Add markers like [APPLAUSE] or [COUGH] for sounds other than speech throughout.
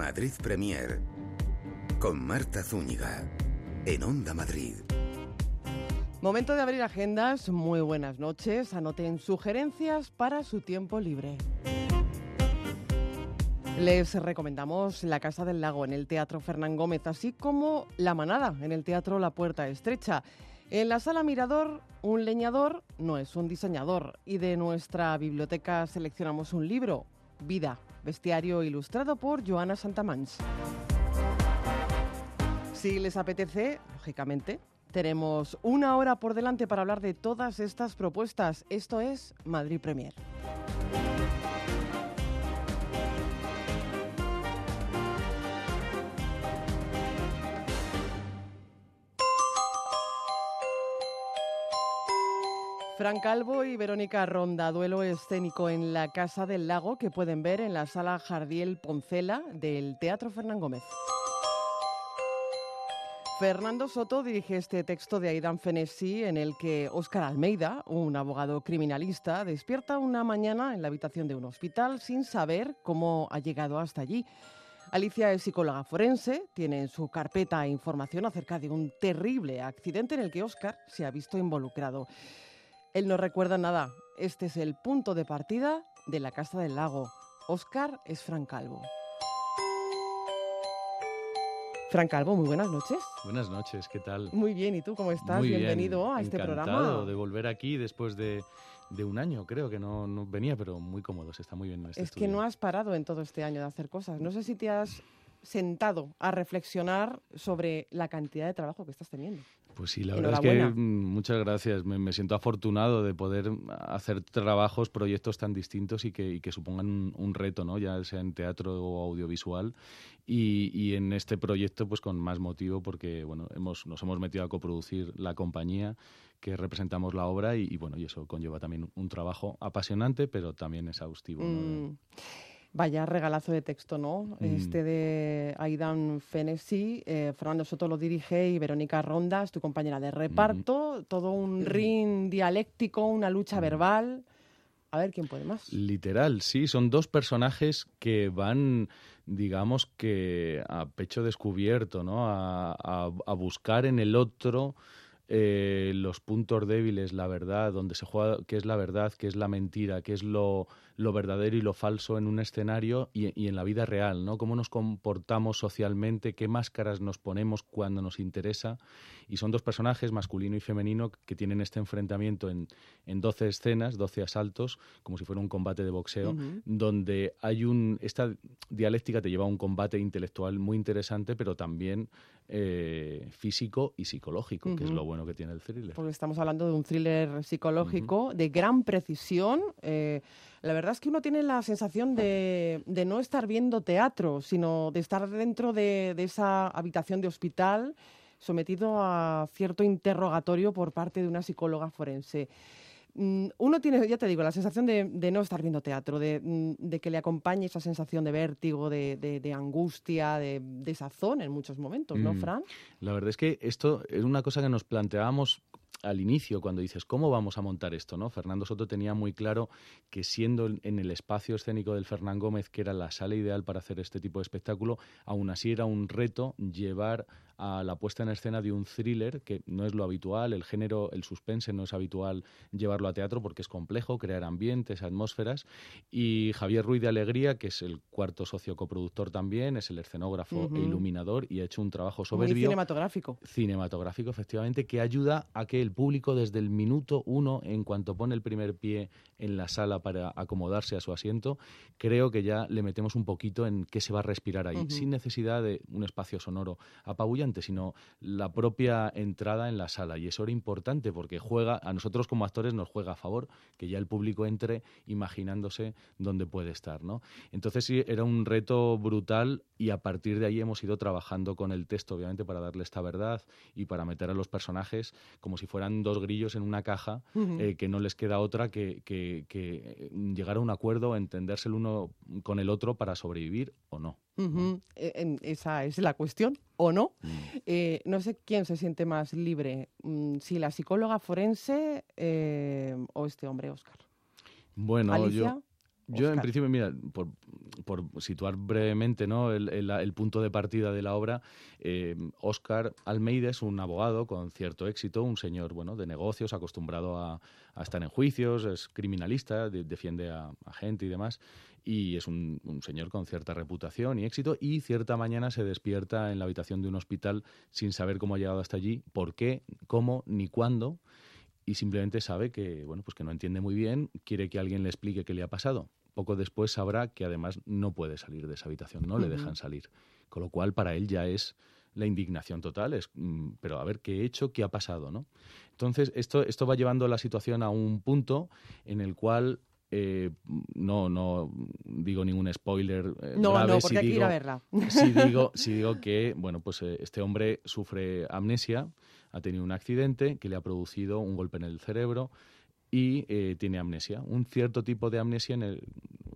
Madrid Premier con Marta Zúñiga en Onda Madrid. Momento de abrir agendas. Muy buenas noches. Anoten sugerencias para su tiempo libre. Les recomendamos La Casa del Lago en el Teatro Fernán Gómez, así como La Manada en el Teatro La Puerta Estrecha. En la sala Mirador, un leñador no es un diseñador y de nuestra biblioteca seleccionamos un libro, Vida, bestiario ilustrado por Joana Santamans. Si les apetece, lógicamente, tenemos una hora por delante para hablar de todas estas propuestas. Esto es Madrid Premier. Fran Calvo y Verónica Ronda, duelo escénico en la Casa del Lago que pueden ver en la sala Jardiel Poncela del Teatro Fernán Gómez. Fernando Soto dirige este texto de Aidan Fenesi en el que Óscar Almeida, un abogado criminalista, despierta una mañana en la habitación de un hospital sin saber cómo ha llegado hasta allí. Alicia es psicóloga forense, tiene en su carpeta información acerca de un terrible accidente en el que Óscar se ha visto involucrado. Él no recuerda nada. Este es el punto de partida de la Casa del Lago. Óscar es Fran Calvo. Fran Calvo, muy buenas noches. Buenas noches, ¿qué tal? Muy bien, ¿y tú cómo estás? Muy Bienvenido bien, a este encantado programa. de volver aquí después de, de un año, creo que no, no venía, pero muy cómodo, se está muy bien en este es que no has parado en todo este año de hacer cosas. No sé si te has sentado a reflexionar sobre la cantidad de trabajo que estás teniendo. Pues sí, la verdad es que mm, muchas gracias. Me, me siento afortunado de poder hacer trabajos, proyectos tan distintos y que, y que supongan un, un reto, ¿no? ya sea en teatro o audiovisual. Y, y en este proyecto, pues con más motivo, porque bueno, hemos, nos hemos metido a coproducir la compañía que representamos la obra y, y, bueno, y eso conlleva también un trabajo apasionante, pero también exhaustivo. ¿no? Mm, Vaya regalazo de texto, ¿no? Mm. Este de Aidan Fenesi, eh, Fernando Soto lo dirige y Verónica Ronda es tu compañera de reparto, todo un ring dialéctico, una lucha verbal. A ver quién puede más. Literal, sí, son dos personajes que van, digamos que a pecho descubierto, ¿no? A, a- a buscar en el otro eh, los puntos débiles, la verdad, donde se juega qué es la verdad, qué es la mentira, qué es lo, lo verdadero y lo falso en un escenario y, y en la vida real, ¿no? Cómo nos comportamos socialmente, qué máscaras nos ponemos cuando nos interesa. Y son dos personajes, masculino y femenino, que tienen este enfrentamiento en, en 12 escenas, 12 asaltos, como si fuera un combate de boxeo, Ujú. donde hay un... Esta dialéctica te lleva a un combate intelectual muy interesante, pero también eh, físico y psicológico, que es lo bueno que tiene el thriller. Porque estamos hablando de un thriller psicológico de gran precisión. Eh, la verdad es que uno tiene la sensación de, de no estar viendo teatro, sino de estar dentro de, de esa habitación de hospital sometido a cierto interrogatorio por parte de una psicóloga forense. Mm, Uno tiene, ya te digo, la sensación de, de no estar viendo teatro, de, mm, de que le acompañe esa sensación de vértigo, de, angustia, de desazón en muchos momentos, ¿no, Mm. Fran? La verdad es que esto es una cosa que nos planteábamos al inicio, cuando dices, ¿cómo vamos a montar esto? ¿no? Fernando Soto tenía muy claro que siendo en- en el espacio escénico del Fernán Gómez, que era la sala ideal para hacer este tipo de espectáculo, aún así era un reto llevar a la puesta en escena de un thriller, que no es lo habitual, el género, el suspense no es habitual llevarlo a teatro porque es complejo, crear ambientes, atmósferas, y Javier Ruiz de Alegría, que es el cuarto socio coproductor también, es el escenógrafo e iluminador y ha hecho un trabajo Muy soberbio cinematográfico. cinematográfico, efectivamente, que ayuda a que el público desde el minuto uno, en cuanto pone el primer pie en la sala para acomodarse a su asiento, creo que ya le metemos un poquito en qué se va a respirar ahí, sin necesidad de un espacio sonoro apabullante, sino la propia entrada en la sala. Y eso era importante porque juega, a nosotros como actores nos juega a favor que ya el público entre imaginándose dónde puede estar, ¿no? Entonces sí, era un reto brutal y a partir de ahí hemos ido trabajando con el texto, obviamente, para darle esta verdad y para meter a los personajes como si fueran dos grillos en una caja, eh, que no les queda otra que, que- que, llegar a un acuerdo, entenderse el uno con el otro para sobrevivir o no. Eh, en- esa es la cuestión, ¿o no? Mm. Eh, no sé quién se siente más libre, mm, si la psicóloga forense eh, o este hombre, Oscar. Bueno, Alicia. yo... Yo, en principio, mira, por, por situar brevemente ¿no? el, el, punto de partida de la obra, eh, Oscar Almeida es un abogado con cierto éxito, un señor bueno, de negocios, acostumbrado a, a estar en juicios, es criminalista, defiende a, gente y demás, y es un, un, señor con cierta reputación y éxito, y cierta mañana se despierta en la habitación de un hospital sin saber cómo ha llegado hasta allí, por qué, cómo, ni cuándo y simplemente sabe que, bueno, pues que no entiende muy bien, quiere que alguien le explique qué le ha pasado. Poco después sabrá que además no puede salir de esa habitación, no le dejan salir. Con lo cual para él ya es la indignación total, es, mm, pero a ver qué he hecho, qué ha pasado, ¿no? Entonces esto, esto va llevando la situación a un punto en el cual eh, no, no digo ningún spoiler. Eh, no, no, porque hay que ir a verla. Si [LAUGHS] digo, si digo que, bueno, pues eh, este hombre sufre amnesia, ha tenido un accidente que le ha producido un golpe en el cerebro y eh, tiene amnesia, un cierto tipo de amnesia en,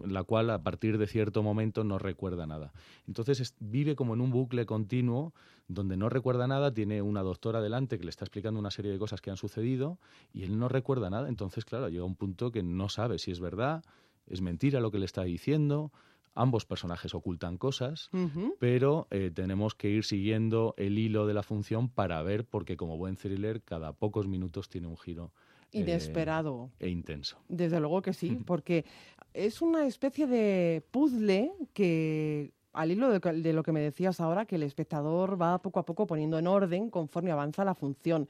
la cual a partir de cierto momento no recuerda nada. Entonces vive como en un bucle continuo donde no recuerda nada, tiene una doctora delante que le está explicando una serie de cosas que han sucedido y él no recuerda nada. Entonces, claro, llega un punto que no sabe si es verdad, es mentira lo que le está diciendo, ambos personajes ocultan cosas, pero eh, tenemos que ir siguiendo el hilo de la función para ver, porque como buen thriller, cada pocos minutos tiene un giro. Eh, Inesperado. e intenso. Desde luego que sí, porque es una especie de puzzle que al hilo de, lo que me decías ahora, que el espectador va poco a poco poniendo en orden conforme avanza la función.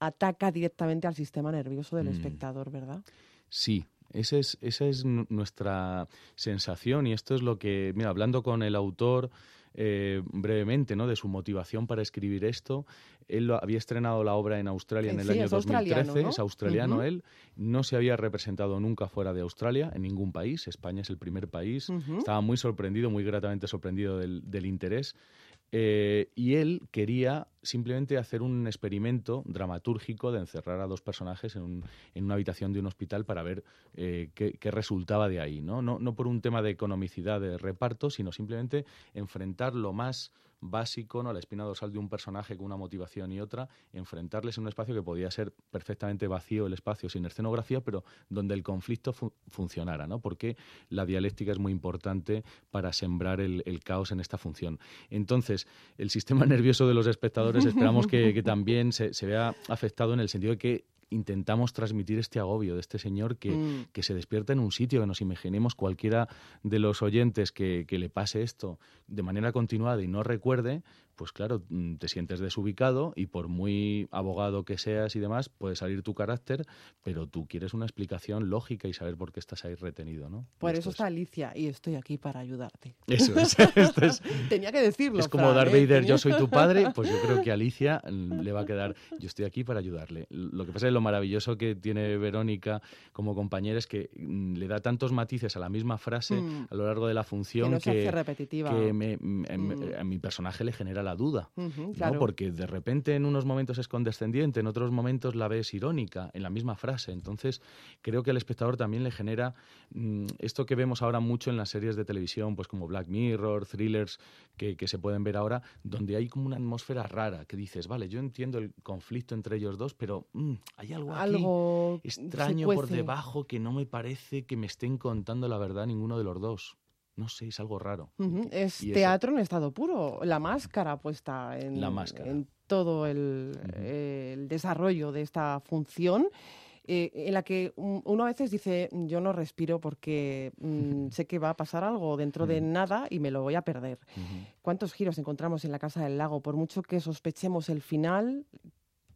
Ataca directamente al sistema nervioso del mm. espectador, ¿verdad? Sí, esa es, esa es nuestra sensación y esto es lo que, mira, hablando con el autor eh, brevemente, ¿no? De su motivación para escribir esto. Él había estrenado la obra en Australia en el año 2013, es australiano él, no se había representado nunca fuera de Australia, en ningún país, España es el primer país, estaba muy sorprendido, muy gratamente sorprendido del, del interés. Eh, y él quería simplemente hacer un experimento dramatúrgico de encerrar a dos personajes en, una habitación de un hospital para ver eh, qué, resultaba de ahí. ¿no? ¿no? No por un tema de economicidad de reparto, sino simplemente enfrentar lo más básico, ¿no? la espina dorsal de un personaje con una motivación y otra, enfrentarles en un espacio que podía ser perfectamente vacío el espacio sin escenografía, pero donde el conflicto funcionara, ¿no? porque la dialéctica es muy importante para sembrar el, caos en esta función. Entonces, el sistema [LAUGHS] nervioso de los espectadores esperamos que, también se, se, vea afectado en el sentido de que intentamos transmitir este agobio de este señor que, mm. que, se despierta en un sitio, que nos imaginemos cualquiera de los oyentes que, que, le pase esto de manera continuada y no recuerde, pues claro, mm, te sientes desubicado y por muy abogado que seas y demás, puede salir tu carácter, pero tú quieres una explicación lógica y saber por qué estás ahí retenido, ¿no? Por eso está Alicia y estoy aquí para ayudarte. Eso es. [LAUGHS] [LAUGHS] Tenía que decirlo. Es como Darth ¿eh? Vader, yo soy tu padre, [LAUGHS] pues yo creo que a Alicia mm, le va a quedar, yo estoy aquí para ayudarle. Lo que pasa es lo maravilloso que tiene Verónica como compañera es que mm, le da tantos matices a la misma frase a lo largo de la función que, repetitiva. a mi personaje le genera la duda, ¿no? porque de repente en unos momentos es condescendiente, en otros momentos la ves irónica, en la misma frase. Entonces, creo que al espectador también le genera mm, esto que vemos ahora mucho en las series de televisión, pues como Black Mirror, thrillers que, se pueden ver ahora, donde hay como una atmósfera rara, que dices, vale, yo entiendo el conflicto entre ellos dos, pero mm, hay algo, algo extraño por debajo que no me parece que me estén contando la verdad ninguno de los dos no sé, es algo raro. Es teatro en estado puro, la máscara puesta en, en todo el, desarrollo de esta función. Eh, en la que uno a veces dice, yo no respiro porque mm, [LAUGHS] sé que va a pasar algo dentro de nada y me lo voy a perder. ¿Cuántos giros encontramos en la Casa del Lago? Por mucho que sospechemos el final,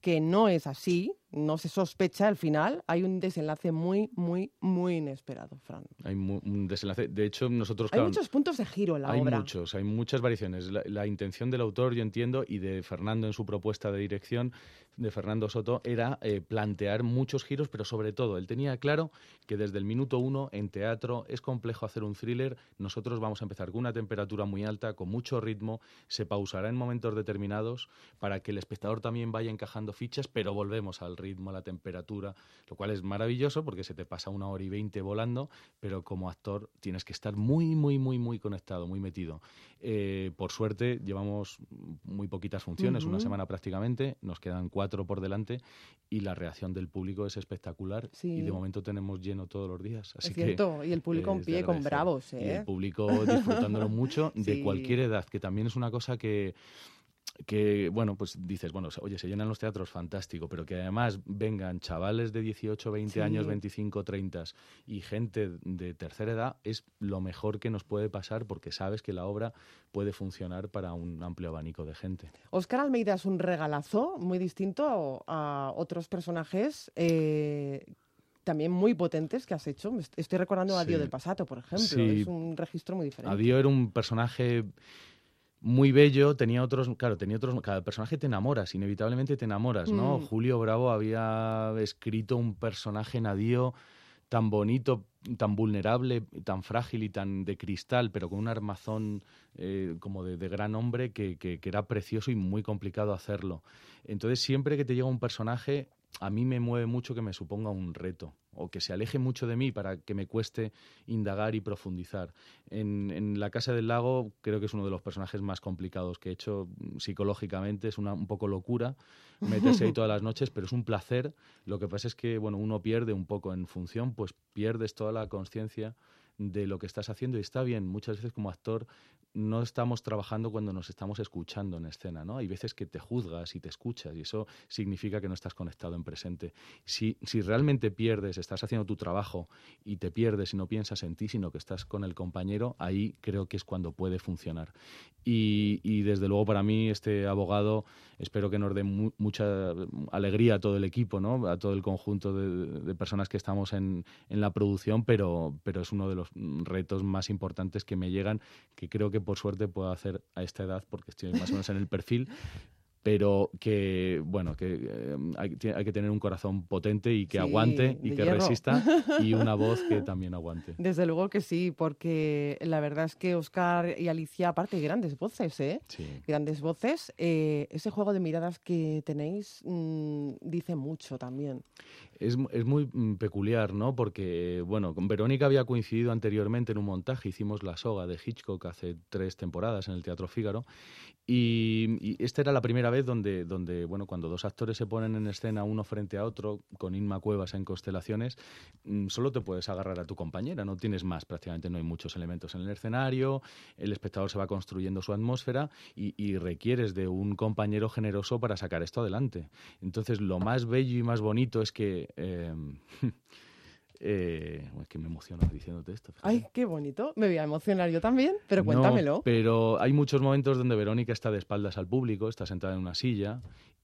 que no es así, no se sospecha al final, hay un desenlace muy, muy, muy inesperado, Fran. Hay un desenlace. De hecho, nosotros. Hay muchos puntos de giro en la obra. Hay muchos, hay muchas variaciones. La, intención del autor, yo entiendo, y de Fernando en su propuesta de dirección, de Fernando Soto, era eh, plantear muchos giros, pero sobre todo, él tenía claro que desde el minuto uno en teatro es complejo hacer un thriller. Nosotros vamos a empezar con una temperatura muy alta, con mucho ritmo, se pausará en momentos determinados para que el espectador también vaya encajando fichas, pero volvemos al ritmo, a la temperatura, lo cual es maravilloso porque se te pasa una hora y veinte volando, pero como actor tienes que estar muy, muy, muy, muy conectado, muy metido. Eh, por suerte, llevamos muy poquitas funciones, una semana prácticamente, nos quedan cuatro por delante y la reacción del público es espectacular y de momento tenemos lleno todos los días. Así es cierto, y el público en pie con bravos. ¿eh? Y el público disfrutándolo [LAUGHS] mucho de cualquier edad, que también es una cosa que que, bueno, pues dices, bueno, oye, se llenan los teatros, fantástico, pero que además vengan chavales de 18, 20 años, 25, 30 y gente de tercera edad, es lo mejor que nos puede pasar porque sabes que la obra puede funcionar para un amplio abanico de gente. Oscar Almeida es un regalazo muy distinto a otros personajes. Eh, también muy potentes que has hecho. Estoy recordando a Dio del Pasato, por ejemplo. Es un registro muy diferente. Adio era un personaje muy bello, tenía otros, claro, tenía otros, cada personaje te enamoras, inevitablemente te enamoras, ¿no? Mm. Julio Bravo había escrito un personaje nadío tan bonito, tan vulnerable, tan frágil y tan de cristal, pero con un armazón eh, como de, gran hombre que, que, era precioso y muy complicado hacerlo. Entonces, siempre que te llega un personaje, a mí me mueve mucho que me suponga un reto o que se aleje mucho de mí para que me cueste indagar y profundizar. En, La Casa del Lago creo que es uno de los personajes más complicados que he hecho psicológicamente, es una un poco locura meterse ahí [LAUGHS] todas las noches, pero es un placer. Lo que pasa es que bueno, uno pierde un poco en función, pues pierdes toda la conciencia de lo que estás haciendo y está bien. Muchas veces como actor no estamos trabajando cuando nos estamos escuchando en escena, ¿no? Hay veces que te juzgas y te escuchas y eso significa que no estás conectado en presente. Si, si realmente pierdes, estás haciendo tu trabajo y te pierdes y no piensas en ti, sino que estás con el compañero, ahí creo que es cuando puede funcionar. Y, y desde luego para mí este abogado espero que nos dé mucha alegría a todo el equipo, ¿no? A todo el conjunto de, de personas que estamos en, en la producción, pero, pero es uno de los retos más importantes que me llegan, que creo que por suerte puedo hacer a esta edad, porque estoy más o menos en el perfil, pero que bueno que eh, hay, que tener un corazón potente y que aguante y que resista [LAUGHS] y una voz que también aguante. Desde luego que sí, porque la verdad es que Oscar y Alicia, aparte, grandes voces, ¿eh? Grandes voces. Eh, ese juego de miradas que tenéis mm, dice mucho también. Es, es, muy mm, peculiar, ¿no? Porque, bueno, con Verónica había coincidido anteriormente en un montaje, hicimos La Soga de Hitchcock hace tres temporadas en el Teatro Fígaro, y, esta era la primera vez donde, donde, bueno, cuando dos actores se ponen en escena uno frente a otro, con Inma Cuevas en Constelaciones, mm, solo te puedes agarrar a tu compañera, no tienes más, prácticamente no hay muchos elementos en el escenario, el espectador se va construyendo su atmósfera y, requieres de un compañero generoso para sacar esto adelante. Entonces, lo más bello y más bonito es que... [LAUGHS] Eh, Eh, es que me emociona diciéndote esto. Ay, qué bonito. Me voy a emocionar yo también, pero cuéntamelo. pero hay muchos momentos donde Verónica está de espaldas al público, está sentada en una silla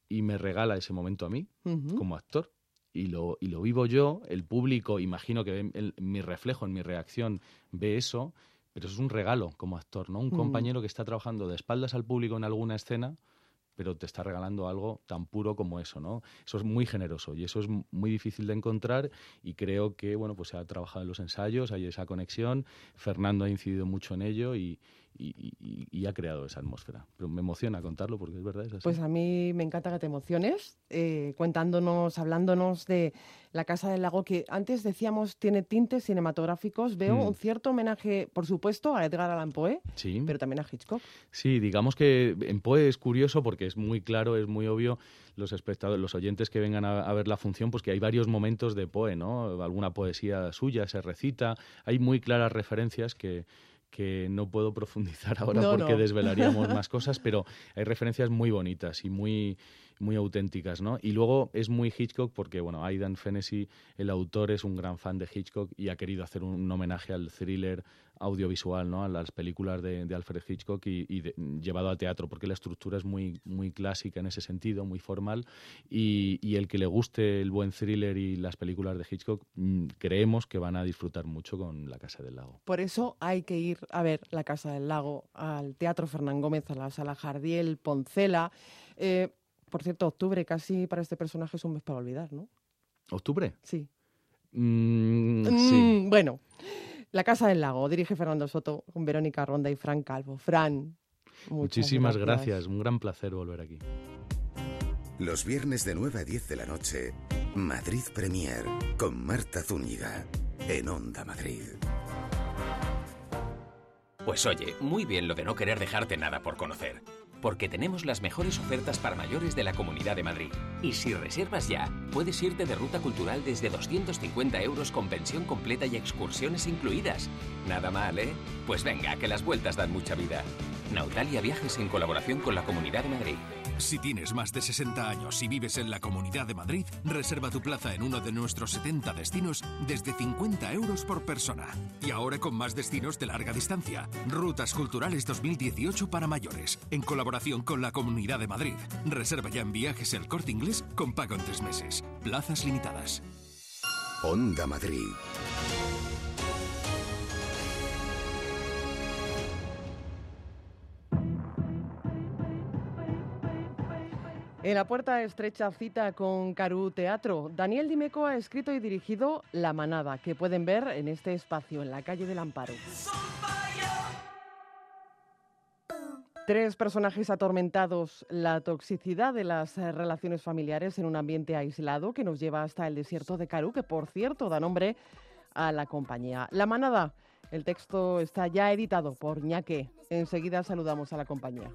y me regala ese momento a mí, como actor. Y lo, y lo vivo yo, el público, imagino que mi reflejo en mi reacción ve eso, pero eso es un regalo como actor, ¿no? Un compañero que está trabajando de espaldas al público en alguna escena pero te está regalando algo tan puro como eso, ¿no? Eso es muy generoso y eso es muy difícil de encontrar y creo que, bueno, pues se ha trabajado en los ensayos, hay esa conexión, Fernando ha incidido mucho en ello y, y, ha creado esa atmósfera. Pero me emociona contarlo porque es verdad. Es así. Pues a mí me encanta que te emociones, eh, contándonos, hablándonos de La Casa del Lago, que antes decíamos tiene tintes cinematográficos. Veo mm. un cierto homenaje, por supuesto, a Edgar Allan Poe, pero también a Hitchcock. Sí, digamos que en Poe es curioso porque es muy claro, es muy obvio los espectadores, los oyentes que vengan a, a, ver la función, pues que hay varios momentos de Poe, ¿no? Alguna poesía suya se recita, hay muy claras referencias que, que no puedo profundizar ahora porque desvelaríamos más [LAUGHS] cosas, pero hay referencias muy bonitas y muy, muy auténticas, ¿no? Y luego es muy Hitchcock porque, bueno, Aidan Fennessy, el autor, es un gran fan de Hitchcock y ha querido hacer un, homenaje al thriller audiovisual, ¿no? A las películas de, Alfred Hitchcock y, llevado al teatro, porque la estructura es muy, muy clásica en ese sentido, muy formal, y, el que le guste el buen thriller y las películas de Hitchcock, mm, creemos que van a disfrutar mucho con La Casa del Lago. Por eso hay que ir a ver La Casa del Lago, al Teatro Fernán Gómez, a la Sala Jardiel, Poncela. Eh, por cierto, octubre casi para este personaje es un mes para olvidar, ¿no? ¿Octubre? Sí. Mm, sí. Mm, bueno, La Casa del Lago, dirige Fernando Soto con Verónica Ronda y Fran Calvo. Fran, muchísimas gracias. Un gran placer volver aquí. Los viernes de 9 a 10 de la noche, Madrid Premier, con Marta Zúñiga, en Onda Madrid. Pues oye, muy bien lo de no querer dejarte nada por conocer porque tenemos las mejores ofertas para mayores de la Comunidad de Madrid. Y si reservas ya, puedes irte de ruta cultural desde 250 euros con pensión completa y excursiones incluidas. Nada mal, ¿eh? Pues venga, que las vueltas dan mucha vida. Nautalia Viajes en colaboración con la Comunidad de Madrid. Si tienes más de 60 años y vives en la Comunidad de Madrid, reserva tu plaza en uno de nuestros 70 destinos desde 50 euros por persona. Y ahora con más destinos de larga distancia. Rutas Culturales 2018 para mayores, en colaboración con la Comunidad de Madrid. Reserva ya en viajes el corte inglés con pago en tres meses. Plazas limitadas. Onda Madrid. En la puerta estrecha cita con Carú Teatro, Daniel Dimeco ha escrito y dirigido La Manada, que pueden ver en este espacio, en la calle del Amparo. Tres personajes atormentados, la toxicidad de las eh, relaciones familiares en un ambiente aislado que nos lleva hasta el desierto de Carú, que por cierto da nombre a la compañía. La Manada, el texto está ya editado por Ñaque. Enseguida saludamos a la compañía.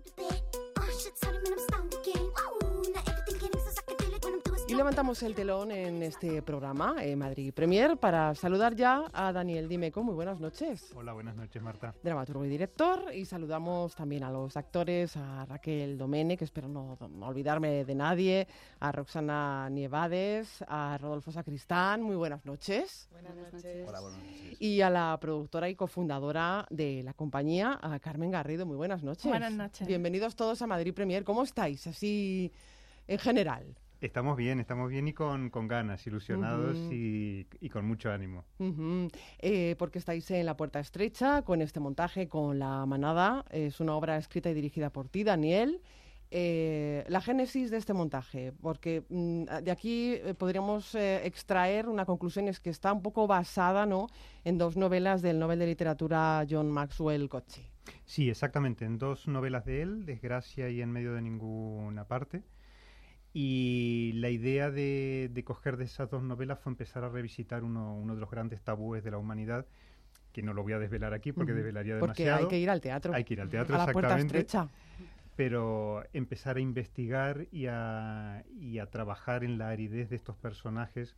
Levantamos el telón en este programa, eh, Madrid Premier, para saludar ya a Daniel Dimeco. Muy buenas noches. Hola, buenas noches, Marta. Dramaturgo y director. Y saludamos también a los actores, a Raquel Domene, que espero no, olvidarme de nadie, a Roxana Nievades, a Rodolfo Sacristán. Muy buenas noches. Buenas noches. Hola, buenas noches. Y a la productora y cofundadora de la compañía, a Carmen Garrido. Muy buenas noches. Buenas noches. Bienvenidos todos a Madrid Premier. ¿Cómo estáis? Así en general. Estamos bien, estamos bien y con, con ganas, ilusionados y, y, con mucho ánimo. eh, porque estáis en La Puerta Estrecha con este montaje, con La Manada. Es una obra escrita y dirigida por ti, Daniel. Eh, la génesis de este montaje, porque mm, de aquí eh, podríamos eh, extraer una conclusión, es que está un poco basada ¿no? en dos novelas del Nobel de Literatura John Maxwell Coetzee. Sí, exactamente, en dos novelas de él, Desgracia y En medio de ninguna parte. Y la idea de, de, coger de esas dos novelas fue empezar a revisitar uno, uno, de los grandes tabúes de la humanidad, que no lo voy a desvelar aquí porque uh -huh. desvelaría demasiado. Porque hay que ir al teatro. Hay que ir al teatro, a la puerta exactamente. estrecha. Pero empezar a investigar y a, y a trabajar en la aridez de estos personajes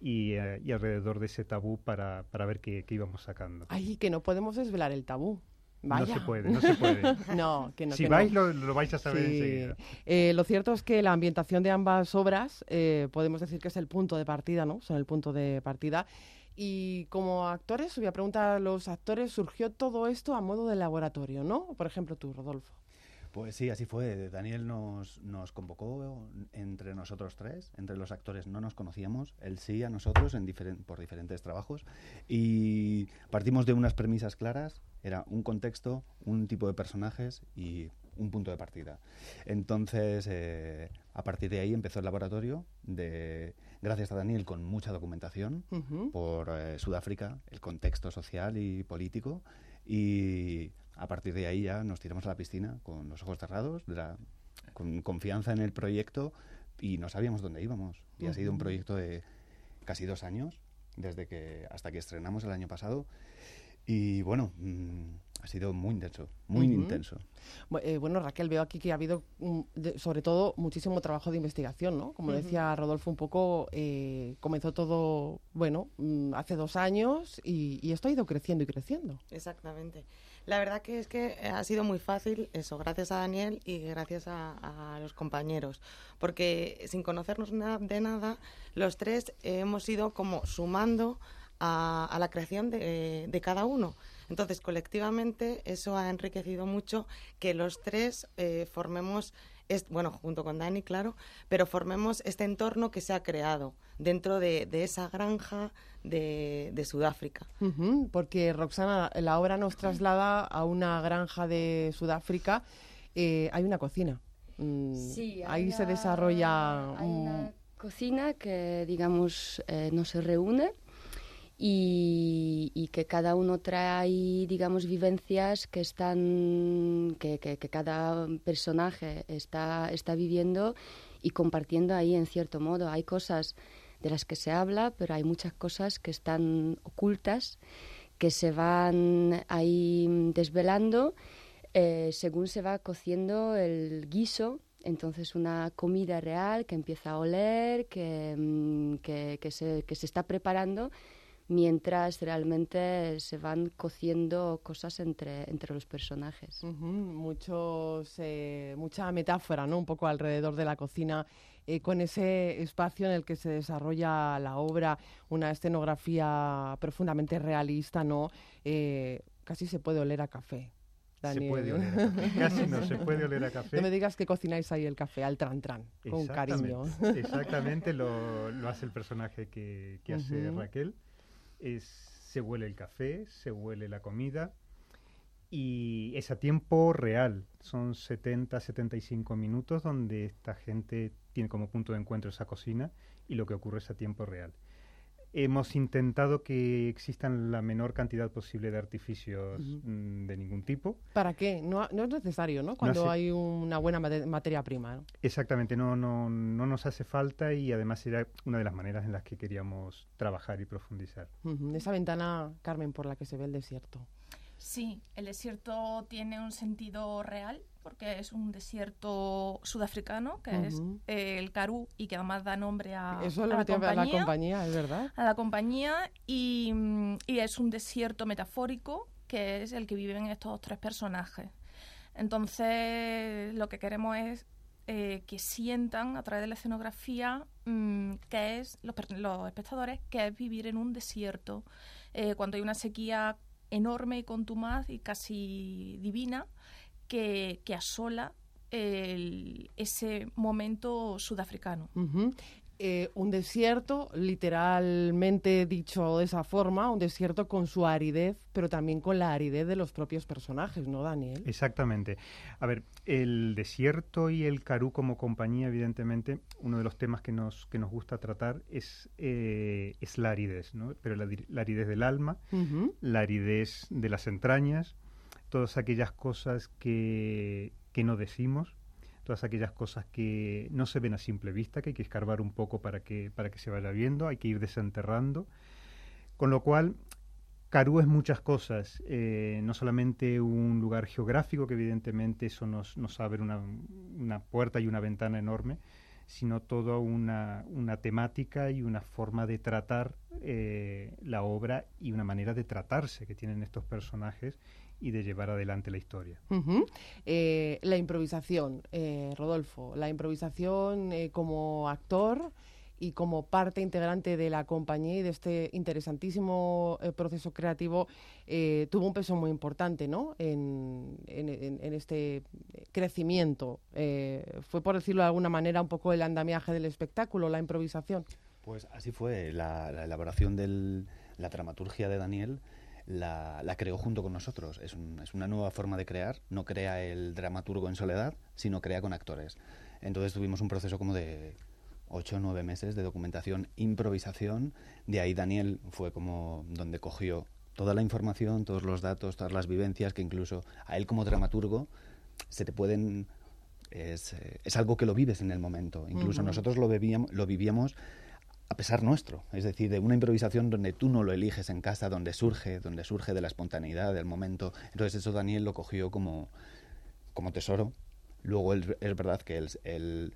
y, uh, y alrededor de ese tabú para, para ver qué, qué íbamos sacando. Ay, que no podemos desvelar el tabú. Vaya. No se puede, no se puede. [LAUGHS] no, que no. Si que vais, no. lo, lo, vais a saber sí. enseguida. Eh, lo cierto es que la ambientación de ambas obras eh, podemos decir que es el punto de partida, ¿no? Son el punto de partida. Y como actores, voy a preguntar a los actores, surgió todo esto a modo de laboratorio, ¿no? Por ejemplo, tú, Rodolfo. Pues sí, así fue. Daniel nos, nos convocó entre nosotros tres, entre los actores no nos conocíamos, él sí a nosotros en diferen por diferentes trabajos y partimos de unas premisas claras, era un contexto, un tipo de personajes y un punto de partida. Entonces, eh, a partir de ahí empezó el laboratorio, de, gracias a Daniel, con mucha documentación uh -huh. por eh, Sudáfrica, el contexto social y político y a partir de ahí ya nos tiramos a la piscina con los ojos cerrados, la, con confianza en el proyecto y no sabíamos dónde íbamos. Y uh -huh. ha sido un proyecto de casi dos años, desde que hasta que estrenamos el año pasado. Y bueno, mmm, ha sido muy intenso, muy uh -huh. intenso. Eh, bueno, Raquel, veo aquí que ha habido, um, de, sobre todo, muchísimo trabajo de investigación, ¿no? Como uh -huh. decía Rodolfo un poco, eh, comenzó todo, bueno, um, hace dos años y, y, esto ha ido creciendo y creciendo. Exactamente. La verdad que es que ha sido muy fácil eso, gracias a Daniel y gracias a, a los compañeros, porque sin conocernos na de nada, los tres eh, hemos ido como sumando a, a la creación de, de, cada uno. Entonces, colectivamente, eso ha enriquecido mucho que los tres eh, formemos, bueno, junto con Dani, claro, pero formemos este entorno que se ha creado dentro de, de esa granja de, de Sudáfrica. Uh -huh, porque, Roxana, la obra nos traslada a una granja de Sudáfrica. Eh, hay una cocina. Mm, sí, ahí una, se desarrolla. Hay una cocina que, digamos, eh, no se reúne y, que cada uno trae, digamos, vivencias que están, que, que, cada personaje está, está viviendo y compartiendo ahí en cierto modo. Hay cosas de las que se habla, pero hay muchas cosas que están ocultas, que se van ahí desvelando eh, según se va cociendo el guiso. Entonces una comida real que empieza a oler, que, mm, que, se, que se está preparando mientras realmente se van cociendo cosas entre, entre los personajes. Muchos, eh, mucha metáfora, ¿no? Un poco alrededor de la cocina, eh, con ese espacio en el que se desarrolla la obra, una escenografía profundamente realista, ¿no? Eh, casi se puede oler a café. Se puede oler a [LAUGHS] café. Casi no se puede oler a café. No me digas que cocináis ahí el café al tran tran, con cariño. Exactamente, lo, lo, hace el personaje que, que hace Raquel es, se huele el café, se huele la comida y es a tiempo real. Son 70, 75 minutos donde esta gente tiene como punto de encuentro esa cocina y lo que ocurre es a tiempo real hemos intentado que existan la menor cantidad posible de artificios mm, de ningún tipo. ¿Para qué? No, no es necesario, ¿no? Cuando hay una buena materia prima. Exactamente, no, no, no nos hace falta y además era una de las maneras en las que queríamos trabajar y profundizar. Esa ventana, Carmen, por la que se ve el desierto. Sí, el desierto tiene un sentido real porque es un desierto sudafricano, que es el Karoo y que además da nombre a, Eso la, compañía, a la compañía, es verdad. A la compañía y, y, es un desierto metafórico que es el que viven estos tres personajes. Entonces, lo que queremos es eh, que sientan a través de la escenografía mm, que es, los, los, espectadores, que es vivir en un desierto. Eh, cuando hay una sequía enorme y contumaz y casi divina que, que asola el, ese momento sudafricano. Eh, un desierto, literalmente dicho de esa forma, un desierto con su aridez, pero también con la aridez de los propios personajes, ¿no, Daniel? Exactamente. A ver, el desierto y el Carú como compañía, evidentemente, uno de los temas que nos, que nos gusta tratar es, eh, es la aridez, ¿no? Pero la, aridez del alma, la aridez de las entrañas, todas aquellas cosas que, que no decimos, todas aquellas cosas que no se ven a simple vista, que hay que escarbar un poco para que, para que se vaya viendo, hay que ir desenterrando. Con lo cual, Carú es muchas cosas, eh, no solamente un lugar geográfico, que evidentemente eso nos, nos abre una, una puerta y una ventana enorme, sino toda una, una, temática y una forma de tratar eh, la obra y una manera de tratarse que tienen estos personajes y de llevar adelante la historia. Eh, la improvisación, eh, Rodolfo, la improvisación como actor y como parte integrante de la compañía y de este interesantísimo proceso creativo tuvo un peso muy importante ¿no? en, este crecimiento. ¿Fue, por decirlo de alguna manera, un poco el andamiaje del espectáculo, la improvisación? Pues así fue. La, la elaboración de la dramaturgia de Daniel la, creó junto con nosotros. Es, una nueva forma de crear. No crea el dramaturgo en soledad, sino crea con actores. Entonces tuvimos un proceso como de ocho o nueve meses de documentación, improvisación. De ahí Daniel fue como donde cogió toda la información, todos los datos, todas las vivencias que incluso a él como dramaturgo se te pueden... Es, eh, algo que lo vives en el momento. Incluso nosotros lo, lo vivíamos a pesar nuestro, es decir, de una improvisación donde tú no lo eliges en casa, donde surge, donde surge de la espontaneidad del momento. Entonces eso Daniel lo cogió como, como tesoro. Luego es verdad que él,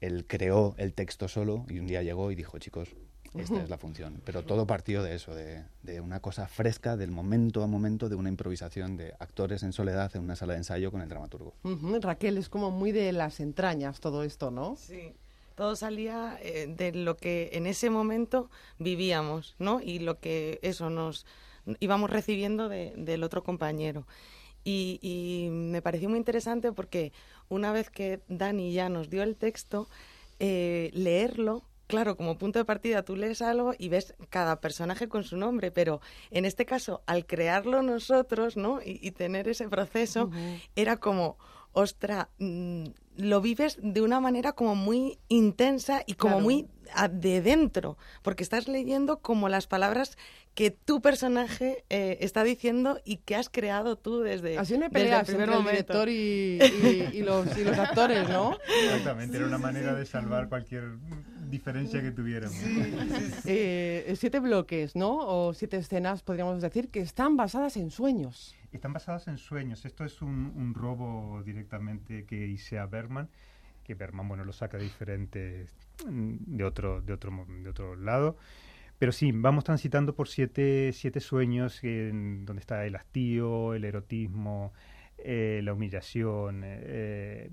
él, creó el texto solo y un día llegó y dijo, chicos, esta es la función. Pero todo partió de eso, de, de, una cosa fresca, del momento a momento, de una improvisación de actores en soledad en una sala de ensayo con el dramaturgo. Raquel, es como muy de las entrañas todo esto, ¿no? Sí todo salía eh, de lo que en ese momento vivíamos, ¿no? Y lo que eso nos íbamos recibiendo del otro compañero. Y, me pareció muy interesante porque una vez que Dani ya nos dio el texto, eh, leerlo claro, como punto de partida tú lees algo y ves cada personaje con su nombre, pero en este caso, al crearlo nosotros, ¿no? Y, tener ese proceso, era como, ostra, mm, lo vives de una manera como muy intensa y como muy de dentro, porque estás leyendo como las palabras que tu personaje eh, está diciendo y que has creado tú desde, Así una pelea el primer momento. director y, y, los, y, los, actores, ¿no? Exactamente, era una manera de salvar cualquier diferencia que tuviéramos. Eh, siete bloques, ¿no? O siete escenas, podríamos decir, que están basadas en sueños. Están basadas en sueños. Esto es un, robo directamente que hice a Bergman, que Bergman, bueno, lo saca diferente de otro, de otro, de otro lado. Pero sí, vamos transitando por siete, siete sueños donde está el hastío, el erotismo, eh, la humillación, eh,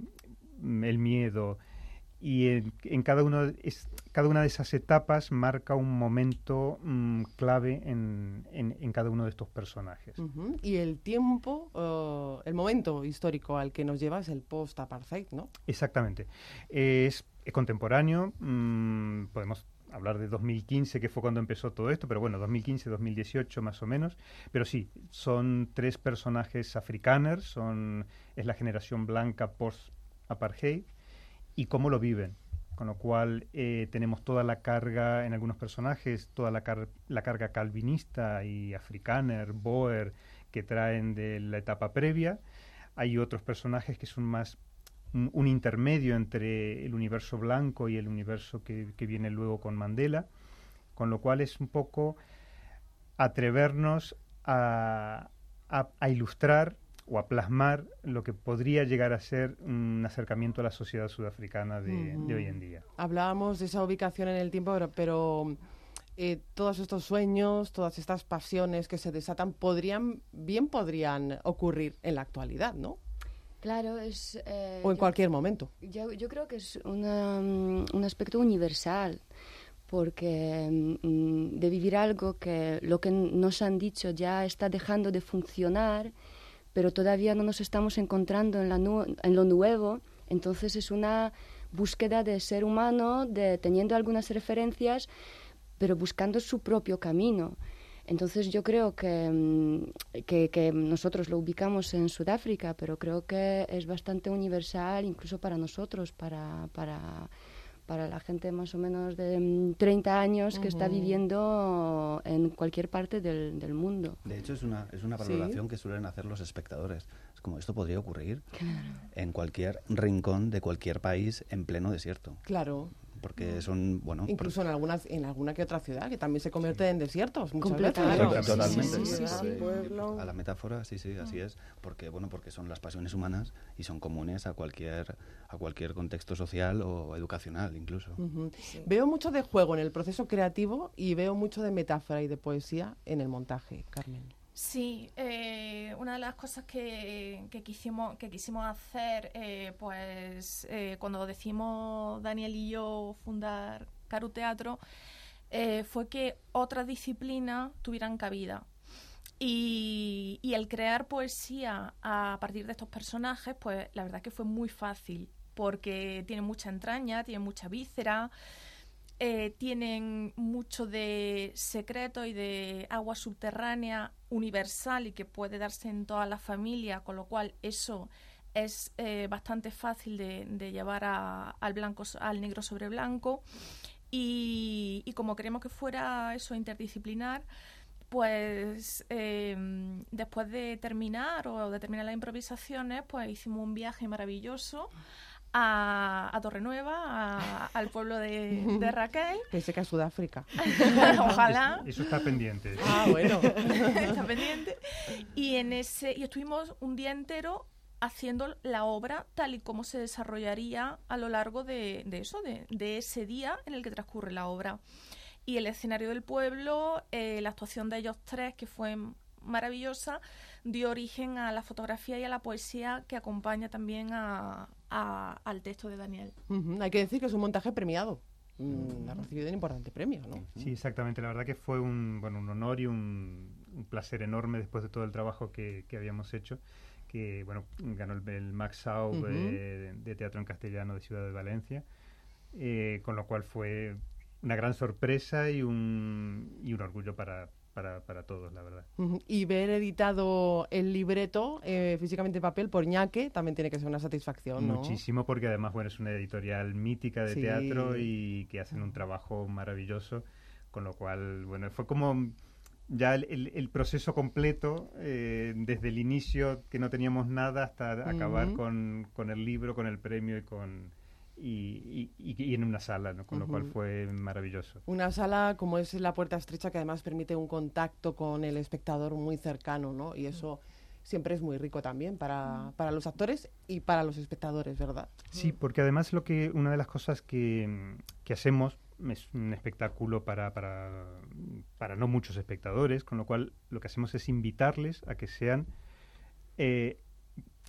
el miedo, y en, cada, uno es, cada una de esas etapas marca un momento mm, clave en, en, cada uno de estos personajes. Y el tiempo, el momento histórico al que nos lleva es el post-apartheid, ¿no? Exactamente. Es, contemporáneo, mm, podemos hablar de 2015, que fue cuando empezó todo esto, pero bueno, 2015, 2018 más o menos. Pero sí, son tres personajes africanos, son, es la generación blanca post-apartheid y cómo lo viven. Con lo cual eh, tenemos toda la carga en algunos personajes, toda la, la carga calvinista y africaner, boer, que traen de la etapa previa. Hay otros personajes que son más un, intermedio entre el universo blanco y el universo que, que, viene luego con Mandela, con lo cual es un poco atrevernos a, a, a ilustrar o a plasmar lo que podría llegar a ser un acercamiento a la sociedad sudafricana de, hoy en día. Hablábamos de esa ubicación en el tiempo, pero, eh, todos estos sueños, todas estas pasiones que se desatan, podrían, bien podrían ocurrir en la actualidad, ¿no? Claro, es... Eh, o en cualquier momento. Yo, yo, creo que es mm, un aspecto universal porque mm, de vivir algo que lo que nos han dicho ya está dejando de funcionar pero todavía no nos estamos encontrando en, lo nuevo. Entonces es una búsqueda de ser humano, teniendo algunas referencias, pero buscando su propio camino. Entonces yo creo que, mm, que, que, nosotros lo ubicamos en Sudáfrica, pero creo que es bastante universal incluso para nosotros, para, para para la gente más o menos de 30 mm, años que está viviendo en cualquier parte del, del, mundo. De hecho, es una, es una valoración que suelen hacer los espectadores. Es como, esto podría ocurrir en cualquier rincón de cualquier país en pleno desierto. Claro porque son, bueno... Incluso en, algunas, en alguna que otra ciudad, que también se convierte en desiertos muchas veces. Totalmente. Sí, a la metáfora, sí, sí, así es. Porque, bueno, porque son las pasiones humanas y son comunes a cualquier, a cualquier contexto social o educacional incluso. Veo mucho de juego en el proceso creativo y veo mucho de metáfora y de poesía en el montaje, Carmen. Sí, eh, una de las cosas que, que quisimos, que quisimos hacer, eh, pues eh, cuando decimos Daniel y yo fundar Caru Teatro, fue que otras disciplinas tuvieran cabida. Y, y, el crear poesía a partir de estos personajes, pues la verdad que fue muy fácil, porque tiene mucha entraña, tiene mucha víscera. Eh, tienen mucho de secreto y de agua subterránea universal y que puede darse en toda la familia, con lo cual eso es eh, bastante fácil de, llevar al blanco al negro sobre blanco. Y, como queremos que fuera eso interdisciplinar pues em, después de terminar o de terminar las improvisaciones pues hicimos un viaje maravilloso a, a Torrenueva, al pueblo de, de [LAUGHS] Raquel. Pensé que a Sudáfrica. [LAUGHS] Ojalá. Eso está pendiente. Ah, bueno. [LAUGHS] está pendiente. Y, en ese, y estuvimos un día entero haciendo la obra tal y como se desarrollaría a lo largo de, de eso, de, de, ese día en el que transcurre la obra. Y el escenario del pueblo, eh, la actuación de ellos tres, que fue maravillosa, dio origen a la fotografía y a la poesía que acompaña también a, al texto de Daniel. Hay que decir que es un montaje premiado. Mm, ha recibido un importante premio, ¿no? Sí, exactamente. La verdad que fue un, bueno, un honor y un, placer enorme después de todo el trabajo que, habíamos hecho que bueno ganó el, Max Sau de, Teatro en Castellano de Ciudad de Valencia, eh, con lo cual fue una gran sorpresa y un, y un orgullo para, para, para todos, la verdad. Y ver editado el libreto eh, físicamente en papel por Ñaque también tiene que ser una satisfacción, ¿no? Muchísimo, porque además, bueno, es una editorial mítica de teatro y que hacen un trabajo maravilloso, con lo cual, bueno, fue como ya el, el, proceso completo, eh, desde el inicio que no teníamos nada hasta acabar con, con, el libro, con el premio y con... Y, y, en una sala, ¿no? con lo cual fue maravilloso. Una sala como es la puerta estrecha que además permite un contacto con el espectador muy cercano, ¿no? Y eso siempre es muy rico también para, para los actores y para los espectadores, ¿verdad? Sí, porque además lo que una de las cosas que, que hacemos es un espectáculo para, para, para, no muchos espectadores, con lo cual lo que hacemos es invitarles a que sean eh,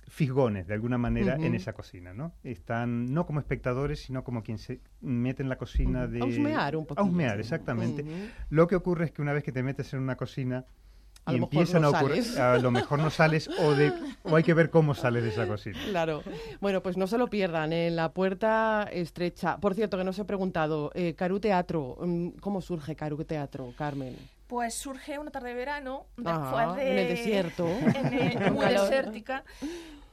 fisgones de alguna manera en esa cocina, ¿no? Están no como espectadores, sino como quien se mete en la cocina de... A un poco. A exactamente. Lo que ocurre es que una vez que te metes en una cocina y empiezan a ocurrir, a lo mejor no sales o, de, o hay que ver cómo sales de esa cocina. Claro. Bueno, pues no se lo pierdan, en la puerta estrecha. Por cierto, que no se he preguntado, eh, Caru Teatro, mm, ¿cómo surge Caru Teatro, Carmen? Pues surge una tarde de verano, después de... En el desierto. En [LAUGHS] muy desértica.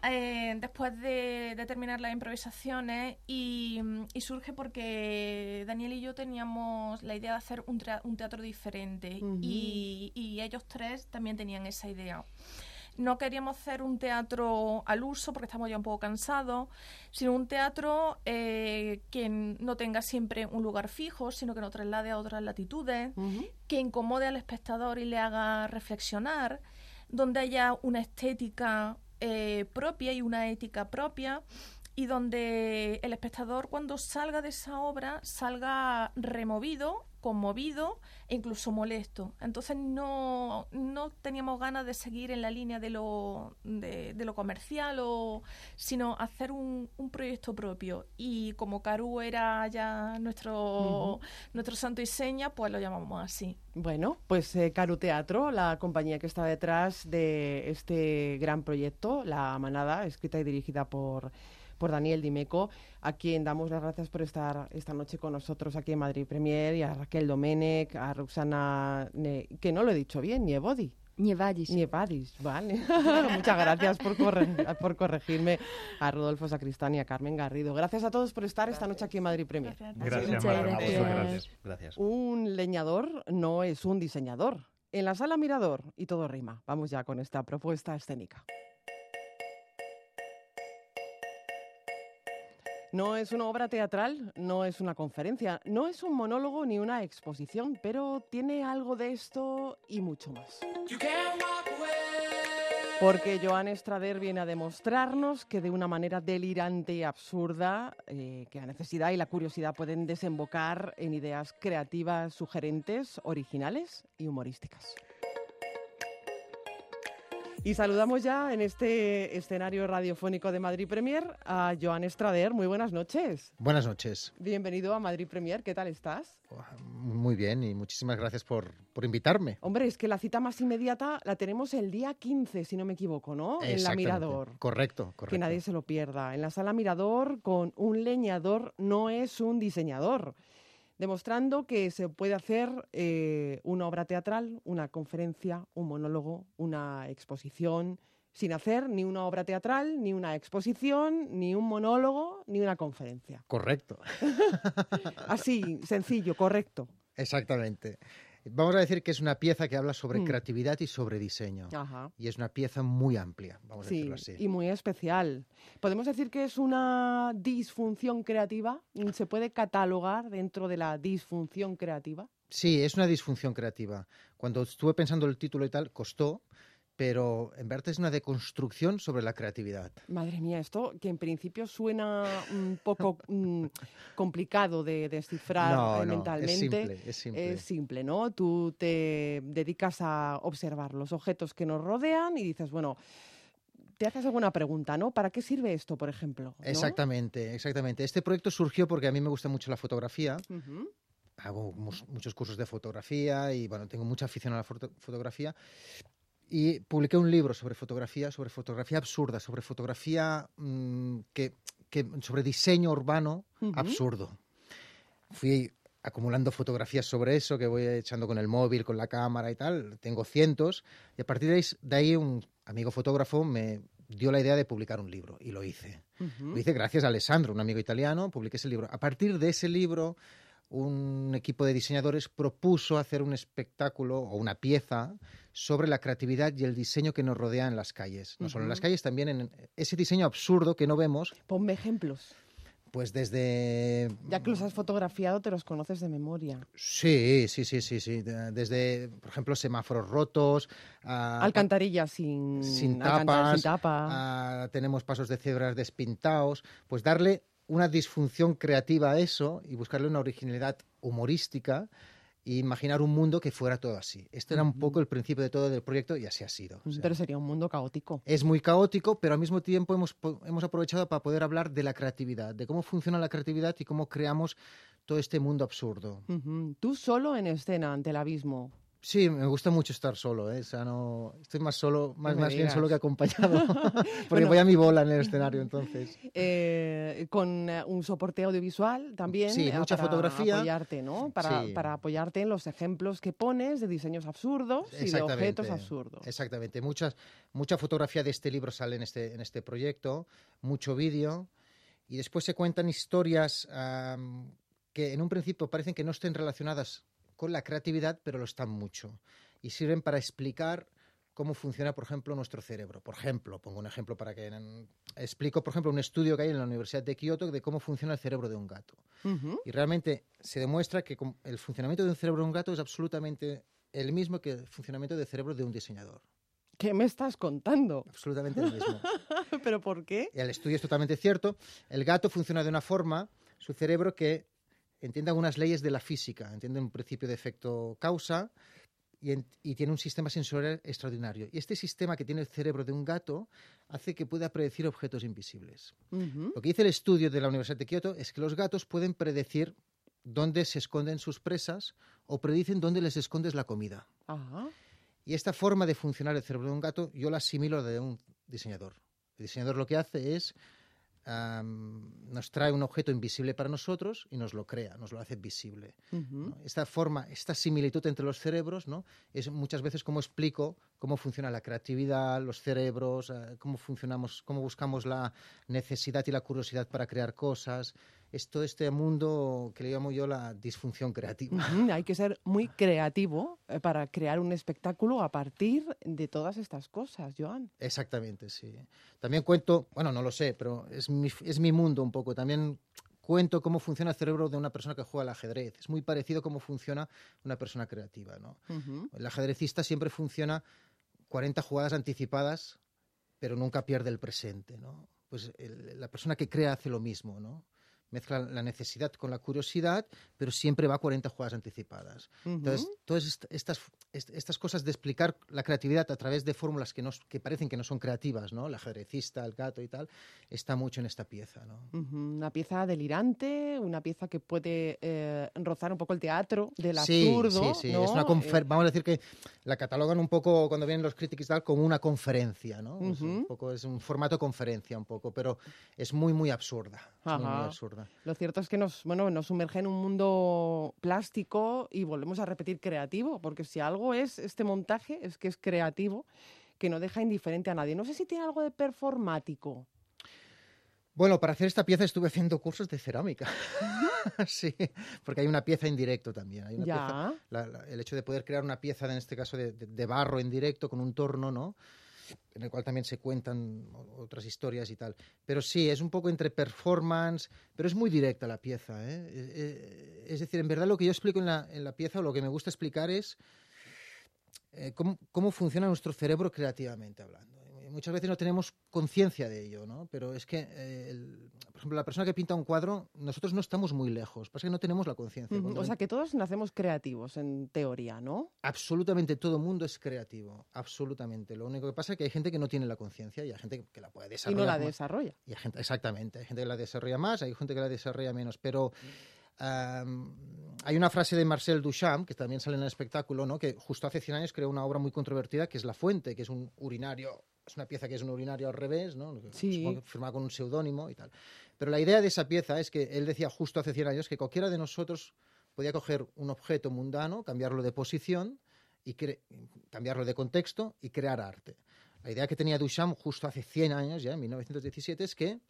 Eh, después de, terminar las improvisaciones y, surge porque Daniel y yo teníamos la idea de hacer un, teatro diferente y, ellos tres también tenían esa idea. No queríamos hacer un teatro al uso porque estamos ya un poco cansados, sino un teatro eh, que no tenga siempre un lugar fijo, sino que nos traslade a otras latitudes, que incomode al espectador y le haga reflexionar, donde haya una estética eh, propia y una ética propia y donde el espectador cuando salga de esa obra salga removido, conmovido e incluso molesto. Entonces no, no teníamos ganas de seguir en la línea de lo, de, lo comercial, o, sino hacer un, un, proyecto propio. Y como Caru era ya nuestro, nuestro santo y seña, pues lo llamamos así. Bueno, pues eh, Caru Teatro, la compañía que está detrás de este gran proyecto, La Manada, escrita y dirigida por por Daniel Dimeco, a quien damos las gracias por estar esta noche con nosotros aquí en Madrid Premier, y a Raquel Domenech, a Roxana, que no lo he dicho bien, Nievodi. Nievadis. Nievadis, vale. [LAUGHS] Muchas gracias por, por corregirme a Rodolfo Sacristán y a Carmen Garrido. Gracias a todos por estar esta noche aquí en Madrid Premier. Gracias, gracias. gracias. Un leñador no es un diseñador. En la sala Mirador y todo rima. Vamos ya con esta propuesta escénica. No es una obra teatral, no es una conferencia, no es un monólogo ni una exposición, pero tiene algo de esto y mucho más. Porque Joan Estrader viene a demostrarnos que de una manera delirante y absurda, eh, que la necesidad y la curiosidad pueden desembocar en ideas creativas, sugerentes, originales y humorísticas. Y saludamos ya en este escenario radiofónico de Madrid Premier a Joan Estrader. Muy buenas noches. Buenas noches. Bienvenido a Madrid Premier. ¿Qué tal estás? Muy bien y muchísimas gracias por, por invitarme. Hombre, es que la cita más inmediata la tenemos el día 15, si no me equivoco, ¿no? En la Mirador. Correcto, correcto. Que nadie se lo pierda. En la sala Mirador con un leñador no es un diseñador demostrando que se puede hacer eh, una obra teatral, una conferencia, un monólogo, una exposición, sin hacer ni una obra teatral, ni una exposición, ni un monólogo, ni una conferencia. Correcto. [LAUGHS] Así, sencillo, correcto. Exactamente. Vamos a decir que es una pieza que habla sobre mm. creatividad y sobre diseño. Y es una pieza muy amplia, vamos a decirlo así. Y muy especial. ¿Podemos decir que es una disfunción creativa? ¿Se puede catalogar dentro de la disfunción creativa? Sí, es una disfunción creativa. Cuando estuve pensando el título y tal, costó, pero en verdad es una deconstrucción sobre la creatividad. Madre mía, esto que en principio suena un poco [LAUGHS] mm, complicado de descifrar mentalmente. Es simple, es simple. Es simple, ¿no? Tú te dedicas a observar los objetos que nos rodean y dices, bueno, te haces alguna pregunta, ¿no? ¿Para qué sirve esto, por ejemplo? Exactamente, exactamente. Este proyecto surgió porque a mí me gusta mucho la fotografía. Hago muchos cursos de fotografía y bueno, tengo mucha afición a la fotografía y publiqué un libro sobre fotografía, sobre fotografía absurda, sobre fotografía mm, que, sobre diseño urbano absurdo. Fui acumulando fotografías sobre eso que voy echando con el móvil, con la cámara y tal. Tengo cientos. Y a partir de ahí, de ahí un amigo fotógrafo me dio la idea de publicar un libro y lo hice. Lo hice gracias a Alessandro, un amigo italiano, publiqué ese libro. A partir de ese libro, un equipo de diseñadores propuso hacer un espectáculo o una pieza sobre la creatividad y el diseño que nos rodea en las calles. No solo en las calles, también en ese diseño absurdo que no vemos. Ponme ejemplos. Pues desde Ya que los has fotografiado, te los conoces de memoria. Sí, sí, sí, sí, sí. De- Desde, por ejemplo, semáforos rotos, a- Alcantarillas sin, sin tapas, sin tapa. a- tenemos pasos de cebras despintados, pues darle una disfunción creativa a eso y buscarle una originalidad humorística e imaginar un mundo que fuera todo así. Este era un poco el principio de todo del proyecto y así ha sido. O sea, Pero sería un mundo caótico. es muy caótico, pero al mismo tiempo hemos, hemos aprovechado para poder hablar de la creatividad, de cómo funciona la creatividad y cómo creamos todo este mundo absurdo. Tú solo en escena ante el abismo. Sí, me gusta mucho estar solo, ¿eh? O sea, no, estoy más solo, más, más bien solo que acompañado, [LAUGHS] porque Bueno. voy a mi bola en el escenario, entonces. Eh, con eh, un soporte audiovisual también. Sí, eh, mucha para fotografía. apoyarte, ¿no? Para, Sí. para apoyarte en los ejemplos que pones de diseños absurdos y de objetos absurdos. Exactamente, Muchas, mucha fotografía de este libro sale en este, en este proyecto, mucho vídeo, y después se cuentan historias am, que en un principio parecen que no estén relacionadas con la creatividad, pero lo están mucho, y sirven para explicar cómo funciona, por ejemplo, nuestro cerebro. Por ejemplo, pongo un ejemplo para que mm, explico, por ejemplo, un estudio que hay en la Universidad de Kioto de cómo funciona el cerebro de un gato. Y realmente se demuestra que el funcionamiento de un cerebro de un gato es absolutamente el mismo que el funcionamiento del cerebro de un diseñador. ¿Qué me estás contando? Absolutamente el mismo. [LAUGHS] ¿Pero por qué? El estudio es totalmente cierto. El gato funciona de una forma, su cerebro, que entiende algunas leyes de la física, entiende un principio de efecto causa y, en- y tiene un sistema sensorial extraordinario. Y este sistema que tiene el cerebro de un gato hace que pueda predecir objetos invisibles. Ujú. Lo que dice el estudio de la Universidad de Kioto es que los gatos pueden predecir dónde se esconden sus presas o predicen dónde les escondes la comida. Ajá. Y esta forma de funcionar el cerebro de un gato yo la asimilo a la de un diseñador. El diseñador lo que hace es nos trae un objeto invisible para nosotros y nos lo crea, nos lo hace visible. Esta forma, esta similitud entre los cerebros, ¿no? es muchas veces como explico cómo funciona la creatividad, los cerebros, eh, cómo funcionamos, cómo buscamos la necesidad y la curiosidad para crear cosas. Es todo este mundo que le llamo yo la disfunción creativa. [LAUGHS] Hay que ser muy creativo eh, para crear un espectáculo a partir de todas estas cosas, Joan. Exactamente, sí. También cuento, bueno, no lo sé, pero es mi, es mi mundo un poco. También cuento cómo funciona el cerebro de una persona que juega al ajedrez. Es muy parecido a cómo funciona una persona creativa, ¿no? Ujú. El ajedrecista siempre funciona 40 jugadas anticipadas, pero nunca pierde el presente, ¿no? Pues el- la persona que crea hace lo mismo, ¿no? Mezcla la necesidad con la curiosidad, pero siempre va a 40 jugadas anticipadas. Entonces, Ujú. todas est- estas, est- estas cosas de explicar la creatividad a través de fórmulas que, nos, que parecen que no son creativas, ¿no? El ajedrecista, el gato y tal, está mucho en esta pieza, ¿no? Ujú, Una pieza delirante, una pieza que puede eh, rozar un poco el teatro del Sí, absurdo. sí, sí. ¿no? Es una Eh, Vamos a decir que la catalogan un poco, cuando vienen los críticos y tal, como una conferencia, ¿no? Es, un poco, es un formato conferencia un poco, pero es muy, muy absurda. Es muy, muy Ajá. Lo cierto es que nos, bueno, nos sumerge en un mundo plástico y volvemos a repetir creativo, porque si algo es este montaje, es que es creativo, que no deja indiferente a nadie. No sé si tiene algo de performático. Bueno, para hacer esta pieza estuve haciendo cursos de cerámica. [LAUGHS] sí, porque hay una pieza en directo también. Hay una Ya. pieza- la- la- el hecho de poder crear una pieza, en este caso de, de- de barro en directo, con un torno, ¿no? En el cual también se cuentan otras historias y tal. Pero sí, es un poco entre performance, pero es muy directa la pieza. ¿eh? Eh, eh, Es decir, en verdad lo que yo explico en la, en la pieza, o lo que me gusta explicar es eh, cómo, cómo funciona nuestro cerebro creativamente hablando. Y muchas veces no tenemos conciencia de ello, ¿no? Pero es que, eh, el- por ejemplo, la persona que pinta un cuadro, nosotros no estamos muy lejos, pasa que no tenemos la conciencia. Ujú, Cuando O sea que todos nacemos creativos, en teoría, ¿no? Absolutamente todo mundo es creativo, absolutamente. Lo único que pasa es que hay gente que no tiene la conciencia y hay gente que la puede Y desarrollar. no la más. desarrolla. Y hay gente, exactamente, hay gente que la desarrolla más, hay gente que la desarrolla menos, pero am, hay una frase de Marcel Duchamp, que también sale en el espectáculo, ¿no? que justo hace 100 años creó una obra muy controvertida, que es La Fuente, que es un urinario, es una pieza que es un urinario al revés, ¿no? Sí. Firmada con un seudónimo y tal. Pero la idea de esa pieza es que él decía justo hace 100 años que cualquiera de nosotros podía coger un objeto mundano, cambiarlo de posición y cambiarlo de contexto y crear arte. La idea que tenía Duchamp justo hace 100 años, ya en 1917, es que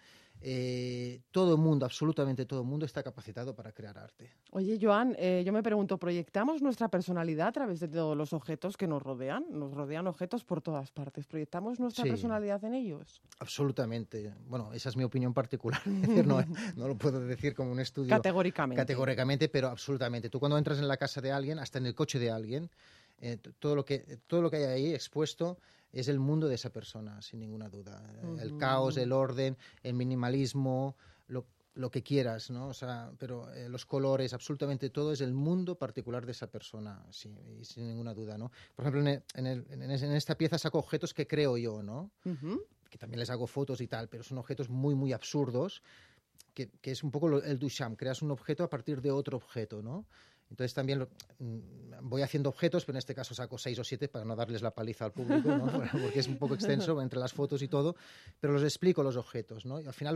eh, todo el mundo, absolutamente todo el mundo, está capacitado para crear arte. Oye, Joan, eh, yo me pregunto, ¿proyectamos nuestra personalidad a través de todos los objetos que nos rodean? Nos rodean objetos por todas partes. ¿Proyectamos nuestra personalidad en ellos? Absolutamente. Bueno, esa es mi opinión particular. [LAUGHS] no, [LAUGHS] no lo puedo decir como un estudio. Categóricamente. Categóricamente, pero absolutamente. Tú cuando entras en la casa de alguien, hasta en el coche de alguien, eh, todo, lo que, todo lo que hay ahí expuesto es el mundo de esa persona, sin ninguna duda. El caos, el orden, el minimalismo, lo, lo que quieras, ¿no? O sea, pero eh, los colores, absolutamente todo es el mundo particular de esa persona, sí, y sin ninguna duda, ¿no? Por ejemplo, en, en, en, esta pieza saco objetos que creo yo, ¿no? Que también les hago fotos y tal, pero son objetos muy, muy absurdos, que, que es un poco el Duchamp, creas un objeto a partir de otro objeto, ¿no? Entonces también mm, voy haciendo objetos, pero en este caso saco seis o siete para no darles la paliza al público, [LAUGHS] porque es un poco extenso entre las fotos y todo, pero los explico los objetos. ¿no? Y al final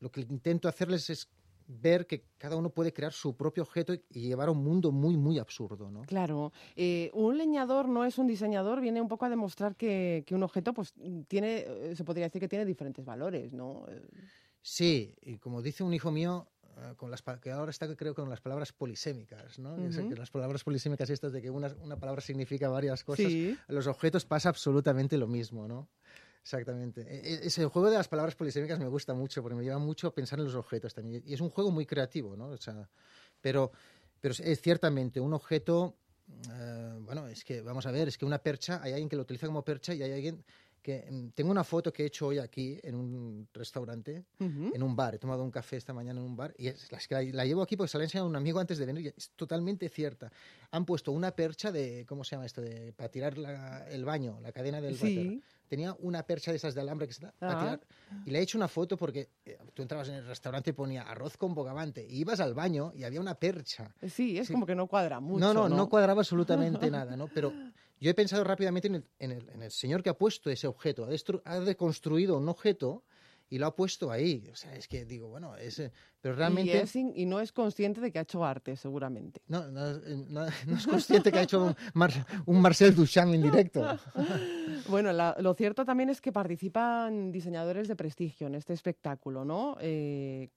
lo, que intento hacerles es ver que cada uno puede crear su propio objeto y llevar a un mundo muy, muy absurdo. ¿no? Claro. Eh, un leñador no es un diseñador, viene un poco a demostrar que, que un objeto pues, tiene, eh, se podría decir que tiene diferentes valores, ¿no? Sí, y como dice un hijo mío, con las que ahora está creo con las palabras polisémicas, ¿no? las palabras polisémicas estas de que una, una palabra significa varias cosas, los objetos pasa absolutamente lo mismo, ¿no? Exactamente. E, e, ese juego de las palabras polisémicas me gusta mucho porque me lleva mucho a pensar en los objetos también. Y es un juego muy creativo, ¿no? O sea, pero, pero es ciertamente un objeto, eh, bueno, es que, vamos a ver, es que una percha, hay alguien que lo utiliza como percha y hay alguien que mm, tengo una foto que he hecho hoy aquí en un restaurante, en un bar. He tomado un café esta mañana en un bar y es, la, llevo aquí porque se la he enseñado a un amigo antes de venir y es totalmente cierta. Han puesto una percha de, ¿cómo se llama esto? De, para tirar el baño, la cadena del sí tenía una percha de esas de alambre que se da a tirar. Y le he hecho una foto porque eh, tú entrabas en el restaurante y ponía arroz con bogavante. Y ibas al baño y había una percha. Sí, es como que no cuadra mucho. No, no, no, cuadraba absolutamente [LAUGHS] nada, ¿no? Pero yo he pensado rápidamente en el, en el, en el señor que ha puesto ese objeto. Ha, ha deconstruido un objeto y lo ha puesto ahí. O sea, es que digo, bueno, es, eh, pero realmente... Y, no es consciente de que ha hecho arte, seguramente. No, no, [LAUGHS] no, es consciente que ha hecho un, un Marcel Duchamp en directo. [LAUGHS] bueno, lo cierto también es que participan diseñadores de prestigio en este espectáculo, ¿no? Eh,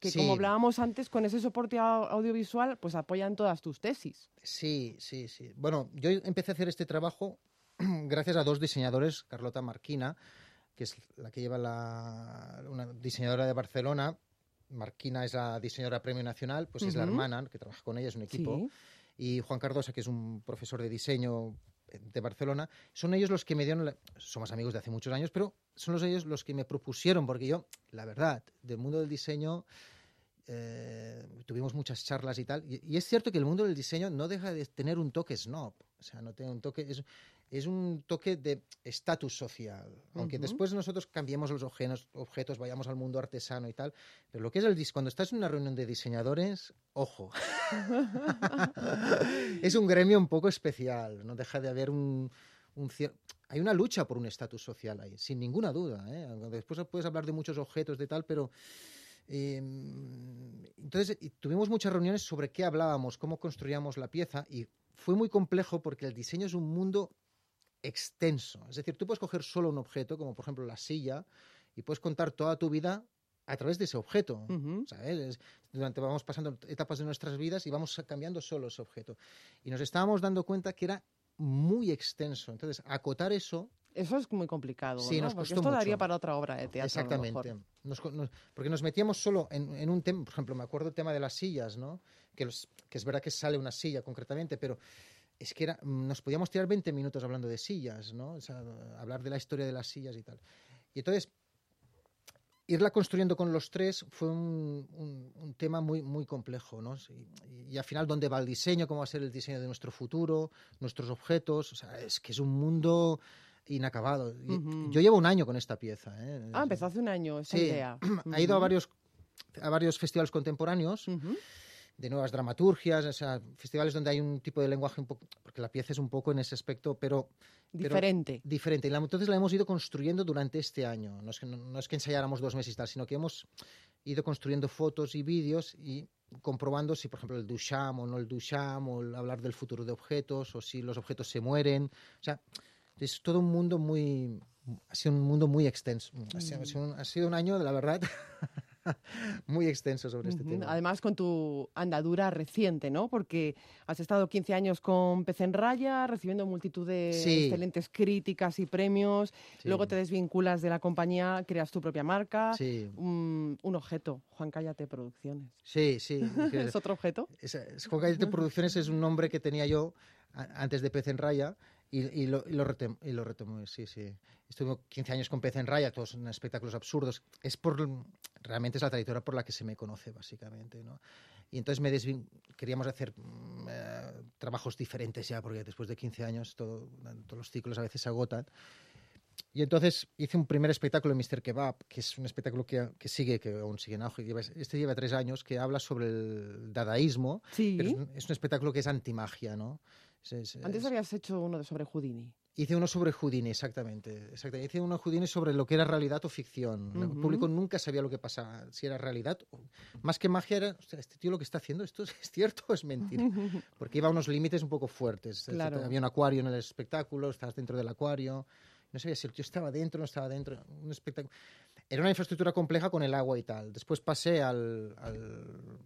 que como hablábamos antes, con ese soporte audiovisual, pues apoyan todas tus tesis. Sí, sí, sí. Bueno, yo empecé a hacer este trabajo [CLEARS THROAT] gracias a dos diseñadores, Carlota Marquina, que es la que lleva la, una diseñadora de Barcelona. Marquina es la diseñadora premio nacional, pues es la hermana que trabaja con ella, es un equipo. Y Juan Cardosa, que es un profesor de diseño de Barcelona, son ellos los que me dieron, somos amigos de hace muchos años, pero son los ellos los que me propusieron, porque yo, la verdad, del mundo del diseño, eh, tuvimos muchas charlas y tal, y, es cierto que el mundo del diseño no deja de tener un toque snob, o sea, no tiene un toque, es un toque de estatus social. Aunque después nosotros cambiemos los objetos, vayamos al mundo artesano y tal, pero lo que es el cuando estás en una reunión de diseñadores, ojo. [LAUGHS] es un gremio un poco especial, no deja de haber un, hay una lucha por un estatus social ahí, sin ninguna duda. ¿eh? Después puedes hablar de muchos objetos de tal, pero em, entonces tuvimos muchas reuniones sobre qué hablábamos, cómo construíamos la pieza y fue muy complejo porque el diseño es un mundo extenso. Es decir, tú puedes coger solo un objeto, como por ejemplo la silla, y puedes contar toda tu vida a través de ese objeto. Durante vamos pasando etapas de nuestras vidas y vamos cambiando solo ese objeto. Y nos estábamos dando cuenta que era muy extenso. Entonces, acotar eso. Eso es muy complicado. Sí, nos porque esto daría para otra obra de teatro. Exactamente. porque nos metíamos solo en, un tema. Por ejemplo, me acuerdo el tema de las sillas, ¿no? Que, que es verdad que sale una silla concretamente, pero es que era, nos podíamos tirar 20 minutos hablando de sillas, ¿no? O sea, hablar de la historia de las sillas y tal. Y entonces, irla construyendo con los tres fue un, un, tema muy, muy complejo, ¿no? Y, al final, ¿dónde va el diseño? ¿Cómo va a ser el diseño de nuestro futuro? ¿Nuestros objetos? O sea, es que es un mundo inacabado. Yo llevo un año con esta pieza. ¿eh? Ah, empezó hace un año esa sí. idea. Ha ido a varios, a varios festivales contemporáneos de nuevas dramaturgias, o sea, festivales donde hay un tipo de lenguaje un poco, porque la pieza es un poco en ese aspecto, pero... Diferente. diferente. Y entonces la hemos ido construyendo durante este año. No es, que, no, es que ensayáramos dos meses y tal, sino que hemos ido construyendo fotos y vídeos y comprobando si, por ejemplo, el Duchamp o no el Duchamp, o el hablar del futuro de objetos, o si los objetos se mueren. O sea, es todo un mundo muy... Ha sido un mundo muy extenso. Ha sido, ha sido un, ha sido un año, de la verdad, [LAUGHS] [LAUGHS] muy extenso sobre este tema. Además, con tu andadura reciente, ¿no? Porque has estado 15 años con Pez en Raya, recibiendo multitud de Sí. excelentes críticas y premios. Sí. Luego te desvinculas de la compañía, creas tu propia marca. Sí. Un, un objeto, Juan Cállate Producciones. Sí, sí. [LAUGHS] ¿Es otro objeto? Es, es- Juan Cállate Producciones es un nombre que tenía yo a- antes de Pez en Raya y, y lo, y lo retem- y lo retomé, sí, sí. Estuve 15 años con Pez en Raya, todos en espectáculos absurdos. Es por, realmente es la trayectoria por la que se me conoce, básicamente, ¿no? Y entonces me desvin- queríamos hacer mm, eh, trabajos diferentes ya, porque después de 15 años todo- todos los ciclos a veces se agotan. Y entonces hice un primer espectáculo Mr. Kebab, que es un espectáculo que, que sigue, que aún sigue en auge. Este lleva tres años, que habla sobre el dadaísmo, Sí. pero es un, es un espectáculo que es antimagia, ¿no? Es- es- Antes es- habías hecho uno sobre Houdini. Hice uno sobre Houdini, exactamente, exactamente. Hice uno Houdini sobre lo que era realidad o ficción. El Ujú. público nunca sabía lo que pasaba, si era realidad. o- Más que magia era, "Hostia, este tío lo que está haciendo, ¿esto es, [LAUGHS] es cierto o es mentira? [LAUGHS] Porque iba a unos límites un poco fuertes. Claro. Había un acuario en el espectáculo, estabas dentro del acuario. No sabía si el tío estaba dentro o no estaba dentro. Un espectáculo. Era una infraestructura compleja con el agua y tal. Después pasé al, al-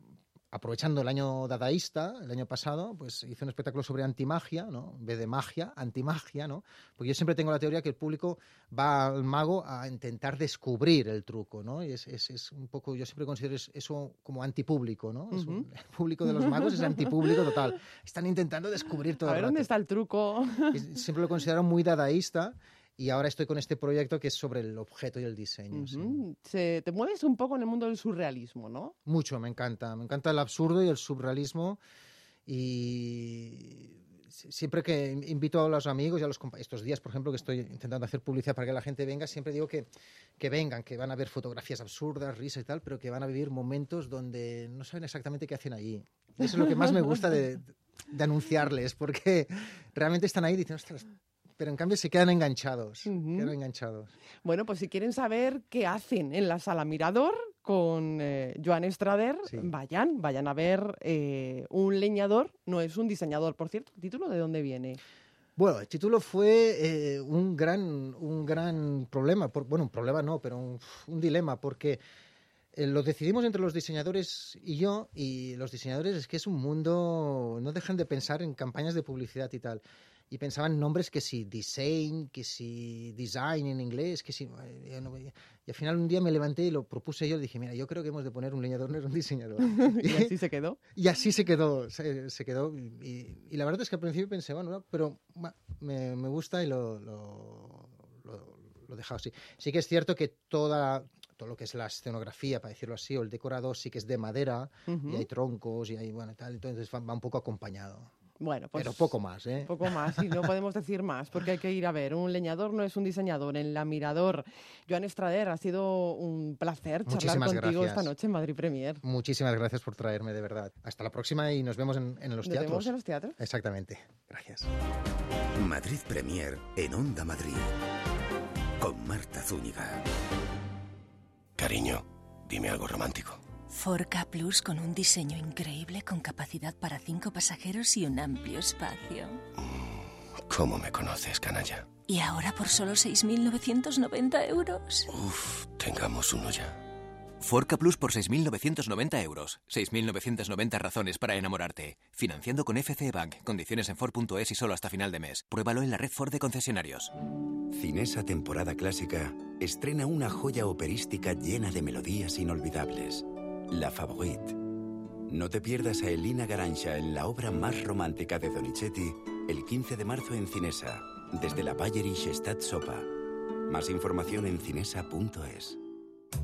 aprovechando el año dadaísta, el año pasado, pues hice un espectáculo sobre antimagia, ¿no? En vez de magia, antimagia, ¿no? Porque yo siempre tengo la teoría que el público va al mago a intentar descubrir el truco, ¿no? Y es, es- es un poco, yo siempre considero es- eso como antipúblico, ¿no? Es un- el público de los magos es antipúblico total. Están intentando descubrir todo A el ver, rato. ¿dónde está el truco? Siempre lo considero muy dadaísta y ahora estoy con este proyecto que es sobre el objeto y el diseño. sí. Ujú. Se- te mueves un poco en el mundo del surrealismo, ¿no? Mucho, me encanta. Me encanta el absurdo y el surrealismo. Y si- siempre que in- invito a los amigos y a los estos días, por ejemplo, que estoy intentando hacer publicidad para que la gente venga, siempre digo que, que vengan, que van a ver fotografías absurdas, risas y tal, pero que van a vivir momentos donde no saben exactamente qué hacen allí. Eso es lo que más me gusta de, de anunciarles, porque realmente están ahí y dicen, ostras, pero en cambio se quedan enganchados. Ujú. Quedan enganchados. Bueno, pues si quieren saber qué hacen en la sala Mirador con eh, Joan Estrader, Sí. vayan, vayan a ver eh, un leñador, no es un diseñador, por cierto, ¿el título de dónde viene? Bueno, el título fue eh, un, gran, un gran problema. por- bueno, un problema no, pero un, un dilema, porque eh, lo decidimos entre los diseñadores y yo, y los diseñadores es que es un mundo, no dejan de pensar en campañas de publicidad y tal. Y pensaban nombres que si design, que si design en inglés, que si... eh, yo no- y al final un día me levanté y lo propuse yo y dije, mira, yo creo que hemos de poner un leñador, no es un diseñador. [LAUGHS] y así se quedó. Y así se quedó, se, se quedó. Y, y la verdad es que al principio pensé, bueno, no, pero va, me, me gusta y lo, lo, lo- lo he dejado así. Sí que es cierto que toda, todo lo que es la escenografía, para decirlo así, o el decorado sí que es de madera, Ujú. y hay troncos y hay, bueno, tal, entonces va, va un poco acompañado. Bueno, pues pero poco más, ¿eh? poco más, y no [LAUGHS] podemos decir más, porque hay que ir a ver. Un leñador no es un diseñador. En la Mirador, Joan Estrader, ha sido un placer charlar Muchísimas contigo gracias. esta noche en Madrid Premier. Muchísimas gracias por traerme, de verdad. Hasta la próxima y nos vemos en, en los Nos teatros. vemos en los teatros. Exactamente. Gracias. Madrid Premier en Onda Madrid. Con Marta Zúñiga. Cariño, dime algo romántico. Forca Plus con un diseño increíble con capacidad para cinco pasajeros y un amplio espacio. ¿Cómo me conoces, canalla? Y ahora por solo 6.990 euros. Uf, tengamos uno ya. Forca Plus por 6.990 euros. 6.990 razones para enamorarte. Financiando con FC Bank. Condiciones en Ford.es y solo hasta final de mes. Pruébalo en la red Ford de concesionarios. Cinesa temporada clásica estrena una joya operística llena de melodías inolvidables. La Favorite. No te pierdas a Elina Garancha en la obra más romántica de Donizetti el 15 de marzo en Cinesa, desde la Bayerische Sopa. Más información en cinesa.es.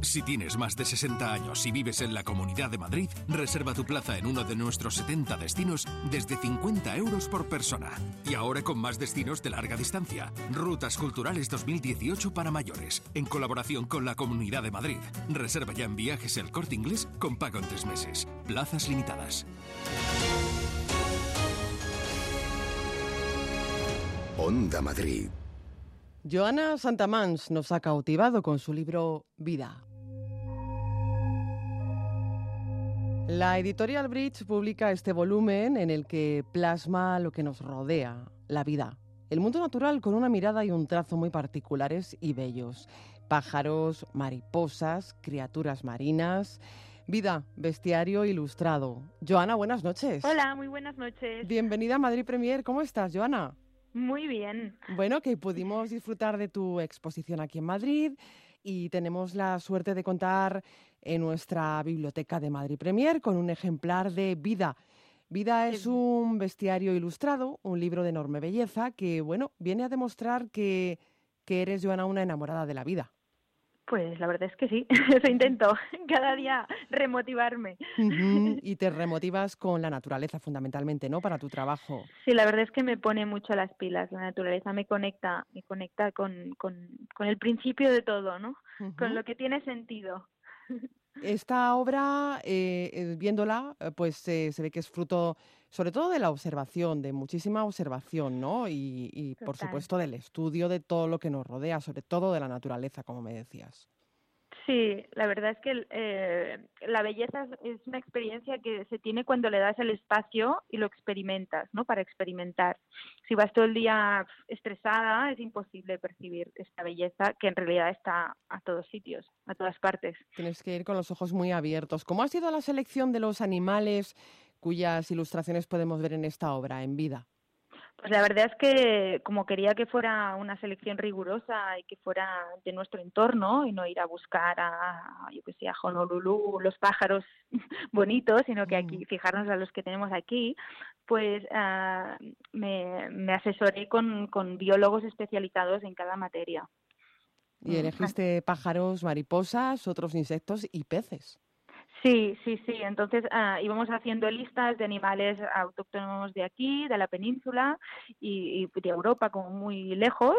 Si tienes más de 60 años y vives en la Comunidad de Madrid, reserva tu plaza en uno de nuestros 70 destinos desde 50 euros por persona. Y ahora con más destinos de larga distancia. Rutas Culturales 2018 para mayores, en colaboración con la Comunidad de Madrid. Reserva ya en viajes el corte inglés con pago en tres meses. Plazas limitadas. Onda Madrid. Joana Santamans nos ha cautivado con su libro Vida. La editorial Bridge publica este volumen en el que plasma lo que nos rodea, la vida. El mundo natural con una mirada y un trazo muy particulares y bellos. Pájaros, mariposas, criaturas marinas. Vida, bestiario ilustrado. Joana, buenas noches. Hola, muy buenas noches. Bienvenida a Madrid Premier. ¿Cómo estás, Joana? Muy bien. Bueno, que pudimos disfrutar de tu exposición aquí en Madrid y tenemos la suerte de contar en nuestra biblioteca de Madrid Premier con un ejemplar de Vida. Vida es un bestiario ilustrado, un libro de enorme belleza que, bueno, viene a demostrar que, que eres, Joana, una enamorada de la vida. Pues la verdad es que sí, [LAUGHS] eso intento [LAUGHS] cada día remotivarme. Y te [LAUGHS] remotivas con la naturaleza fundamentalmente, ¿no? Para tu trabajo. Sí, la verdad es que me pone mucho las pilas. La naturaleza me conecta, me conecta con, con, con el principio de todo, ¿no? Con lo que tiene sentido. Esta obra, eh, eh, viéndola, eh, pues se ve que es fruto sobre todo de la observación, de muchísima observación, ¿no? Y, y por supuesto del estudio de todo lo que nos rodea, sobre todo de la naturaleza, como me decías. Sí, la verdad es que eh, la belleza es una experiencia que se tiene cuando le das el espacio y lo experimentas, ¿no? Para experimentar. Si vas todo el día estresada, es imposible percibir esta belleza que en realidad está a todos sitios, a todas partes. Tienes que ir con los ojos muy abiertos. ¿Cómo ha sido la selección de los animales cuyas ilustraciones podemos ver en esta obra, en vida? Pues la verdad es que como quería que fuera una selección rigurosa y que fuera de nuestro entorno y no ir a buscar a, yo que sé, a Honolulu los pájaros [LAUGHS] bonitos, sino que aquí fijarnos a los que tenemos aquí, pues ah, me, me, asesoré con, con biólogos especializados en cada materia. Y elegiste pájaros, mariposas, otros insectos y peces. Sí, sí, sí. Entonces ah, íbamos haciendo listas de animales autóctonos de aquí, de la península y, de Europa, como muy lejos.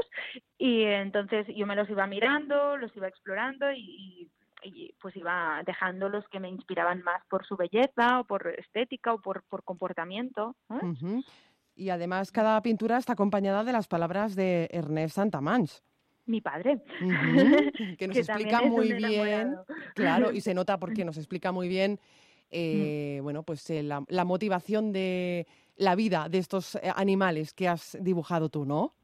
Y entonces yo me los iba mirando, los iba explorando y, pues iba dejando los que me inspiraban más por su belleza o por estética o por, por comportamiento. Y además cada pintura está acompañada de las palabras de Ernest Santamanch mi padre. [LAUGHS] que nos explica muy bien, claro, y se nota porque [LAUGHS] nos explica muy bien, eh, bueno, pues eh, la, la, motivación de la vida de estos eh, animales que has dibujado tú, ¿no?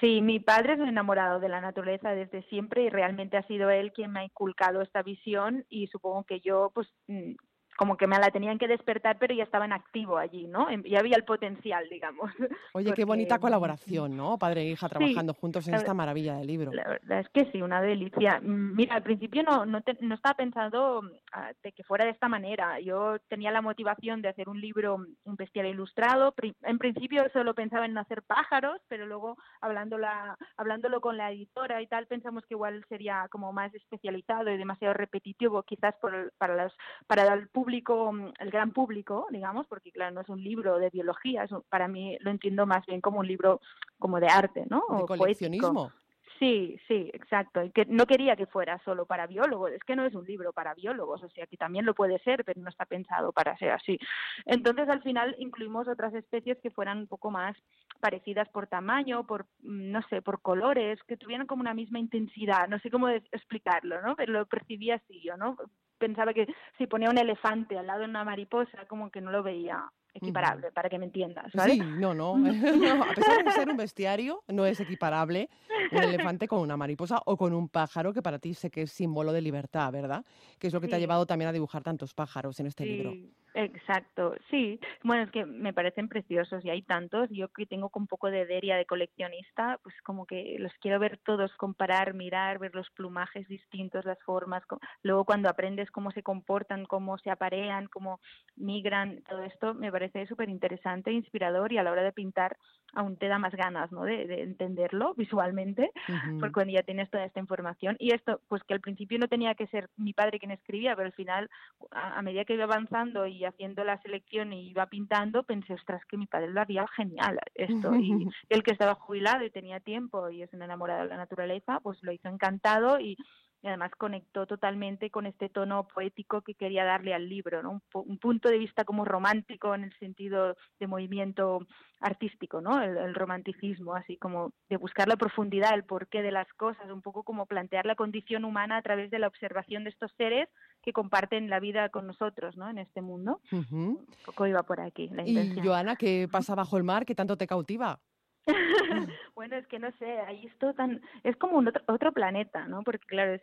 Sí, mi padre es un enamorado de la naturaleza desde siempre y realmente ha sido él quien me ha inculcado esta visión y supongo que yo pues mm, como que me la tenían que despertar, pero ya estaba en activo allí, ¿no? Ya había el potencial, digamos. [LAUGHS] Oye, qué bonita colaboración, ¿no? Padre e hija trabajando juntos en esta maravilla de libro. La verdad es que sí, una delicia. Mira, al principio no, no, no estaba pensando ah, de que fuera de esta manera. Yo tenía la motivación de hacer un libro, un bestial ilustrado. En principio solo pensaba en hacer pájaros, pero luego hablándola, hablándolo con la editora y tal, pensamos que igual sería como más especializado y demasiado repetitivo, quizás por, para, los, para el público público, mm, el gran público, digamos, porque claro, no es un libro de biología, para mí lo entiendo más bien como un libro como de arte, ¿no? De coleccionismo. Sí, sí, exacto. Y que no quería que fuera solo para biólogos. Es que no es un libro para biólogos, o sea que también lo puede ser, pero no está pensado para ser así. Entonces, al final incluimos otras especies que fueran un poco más parecidas por tamaño, por, mm, no sé, por colores, que tuvieran como una misma intensidad. No sé cómo explicarlo, ¿no? Pero lo percibí así yo, ¿no? Pensaba que si ponía un elefante al lado de una mariposa, como que no lo veía equiparable, para que me entiendas, ¿vale? Sí, no, [LAUGHS] [LAUGHS] no. A pesar de ser un bestiario, no es equiparable un elefante con una mariposa o con un pájaro, que para ti sé que es símbolo de libertad, ¿verdad? Que es lo que te ha llevado también a dibujar tantos pájaros en este libro. Exacto, sí. Bueno, es que me parecen preciosos y hay tantos. Yo que tengo un poco de deria de coleccionista, pues como que los quiero ver todos, comparar, mirar, ver los plumajes distintos, las formas. Luego cuando aprendes cómo se comportan, cómo se aparean, cómo migran, todo esto me parece súper interesante, e inspirador y a la hora de pintar aún te da más ganas ¿no? de, entenderlo visualmente, porque cuando ya tienes toda esta información. Y esto, pues que al principio no tenía que ser mi padre quien escribía, pero al final, a, a medida que iba avanzando y haciendo la selección y iba pintando, pensé, ostras, que mi padre lo haría genial esto. Y el que estaba jubilado y tenía tiempo y es un enamorado de la naturaleza, pues lo hizo encantado y y además conectó totalmente con este tono poético que quería darle al libro, ¿no? un, punto de vista como romántico en el sentido de movimiento artístico, ¿no? El, romanticismo, así como de buscar la profundidad, el porqué de las cosas, un poco como plantear la condición humana a través de la observación de estos seres que comparten la vida con nosotros, ¿no? En este mundo. Un poco iba por aquí la intención. Y Joana, ¿qué pasa bajo el mar que tanto te cautiva? [LAUGHS] bueno, es que no sé, ahí es tan, es como un otro, planeta, ¿no? Porque claro,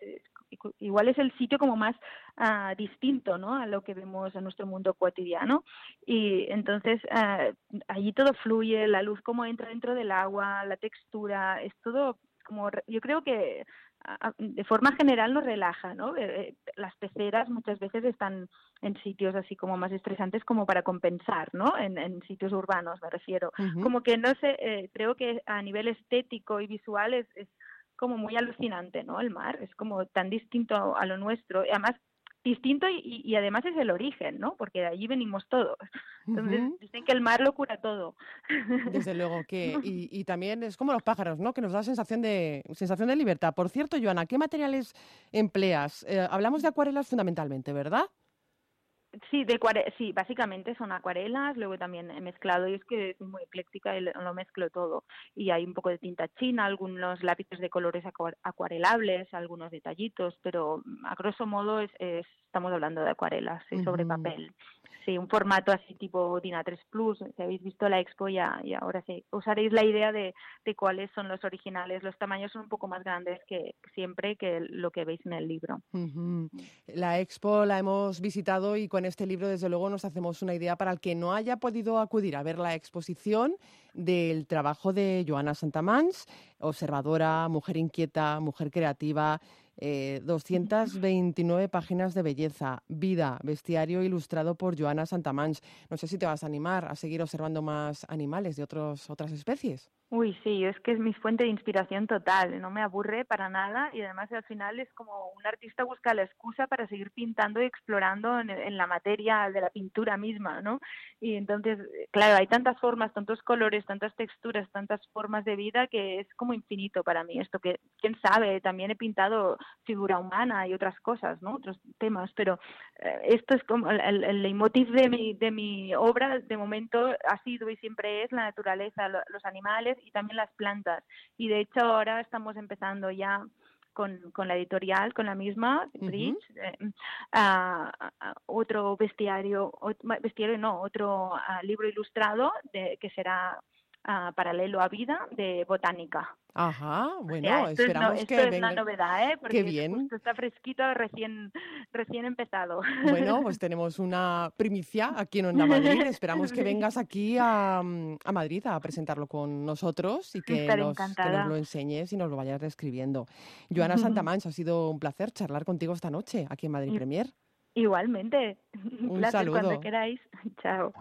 igual es el sitio como más ah, distinto, ¿no? A lo que vemos en nuestro mundo cotidiano. Y entonces uh, allí todo fluye, la luz como entra dentro del agua, la textura, es todo como, yo creo que de forma general nos relaja, ¿no? Eh, eh, las peceras muchas veces están en sitios así como más estresantes como para compensar, ¿no? En, sitios urbanos me refiero. Como que no sé, eh, creo que a nivel estético y visual es, es como muy alucinante, ¿no? El mar es como tan distinto a lo nuestro. Y además distinto y, y, además es el origen, ¿no? Porque de allí venimos todos. Entonces dicen que el mar lo cura todo. Desde luego que [LAUGHS] y, y, también es como los pájaros, ¿no? Que nos da sensación de sensación de libertad. Por cierto, Joana, ¿qué materiales empleas? Eh, hablamos de acuarelas fundamentalmente, ¿verdad? Sí, de sí, básicamente son acuarelas, luego también he mezclado, y es que es muy ecléctica lo mezclo todo. Y hay un poco de tinta china, algunos lápices de colores acuarelables, algunos detallitos, pero a grosso modo es, estamos hablando de acuarelas, sobre papel sí, un formato así tipo DINA 3 Plus. Si habéis visto la expo ya, y ahora sí, usaréis la idea de, de, cuáles son los originales. Los tamaños son un poco más grandes que siempre que lo que veis en el libro. La expo la hemos visitado y con este libro desde luego nos hacemos una idea para el que no haya podido acudir a ver la exposición del trabajo de Joana Santamans, observadora, mujer inquieta, mujer creativa eh, 229 páginas de belleza, vida, bestiario ilustrado por Joana Santamans. No sé si te vas a animar a seguir observando más animales de otros, otras especies. Uy, sí, es que es mi fuente de inspiración total, no me aburre para nada y además al final es como un artista busca la excusa para seguir pintando y explorando en, la materia de la pintura misma, ¿no? Y entonces, claro, hay tantas formas, tantos colores, tantas texturas, tantas formas de vida que es como infinito para mí esto, que quién sabe, también he pintado figura humana y otras cosas, ¿no? Otros temas, pero eh, esto es como el, el, leitmotiv de mi, de mi obra de momento ha sido y siempre es la naturaleza, los animales y también las plantas. Y de hecho ahora estamos empezando ya con, con la editorial, con la misma, Bridge, eh, otro bestiario, bestiario no, otro ah, libro ilustrado de, que será paralelo a vida de botánica. Ajá, bueno, esperamos que esto es la novedad, ¿eh? Porque bien. está fresquito, recién, recién empezado. Bueno, pues [LAUGHS] tenemos una primicia aquí en Onda Madrid. Esperamos que vengas aquí a, a, Madrid a presentarlo con nosotros y que nos, que nos, lo enseñes y nos lo vayas describiendo. Joana Santamancha, ha sido un placer charlar contigo esta noche aquí en Madrid Premier. Igualmente. [LAUGHS] Un, un saludo. cuando queráis. Chao.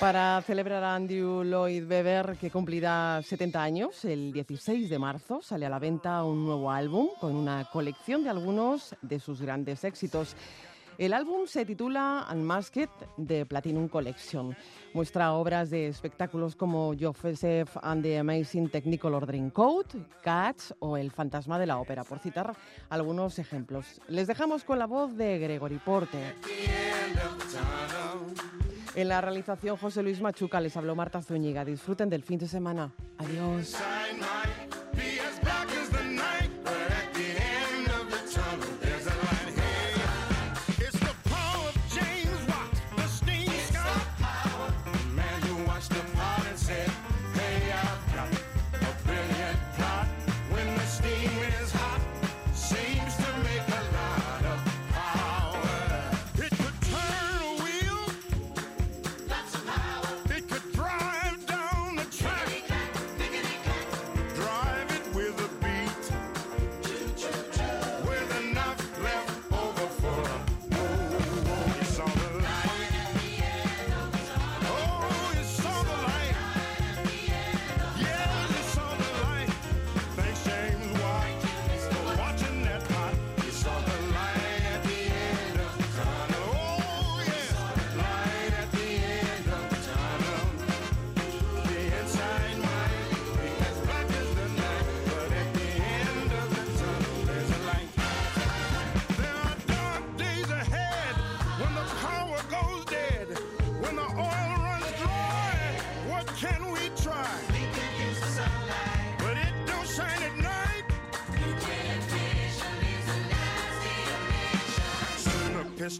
Para celebrar a Andrew Lloyd Webber, que cumplirá 70 años, el 16 de marzo sale a la venta un nuevo álbum con una colección de algunos de sus grandes éxitos. El álbum se titula Unmasked de Platinum Collection. Muestra obras de espectáculos como Joseph and the Amazing Technicolor Dreamcoat, Cats o El Fantasma de la Ópera, por citar algunos ejemplos. Les dejamos con la voz de Gregory Porter. En la realización José Luis Machuca les habló Marta Zúñiga. Disfruten del fin de semana. Adiós.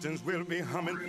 Pistons will be humming.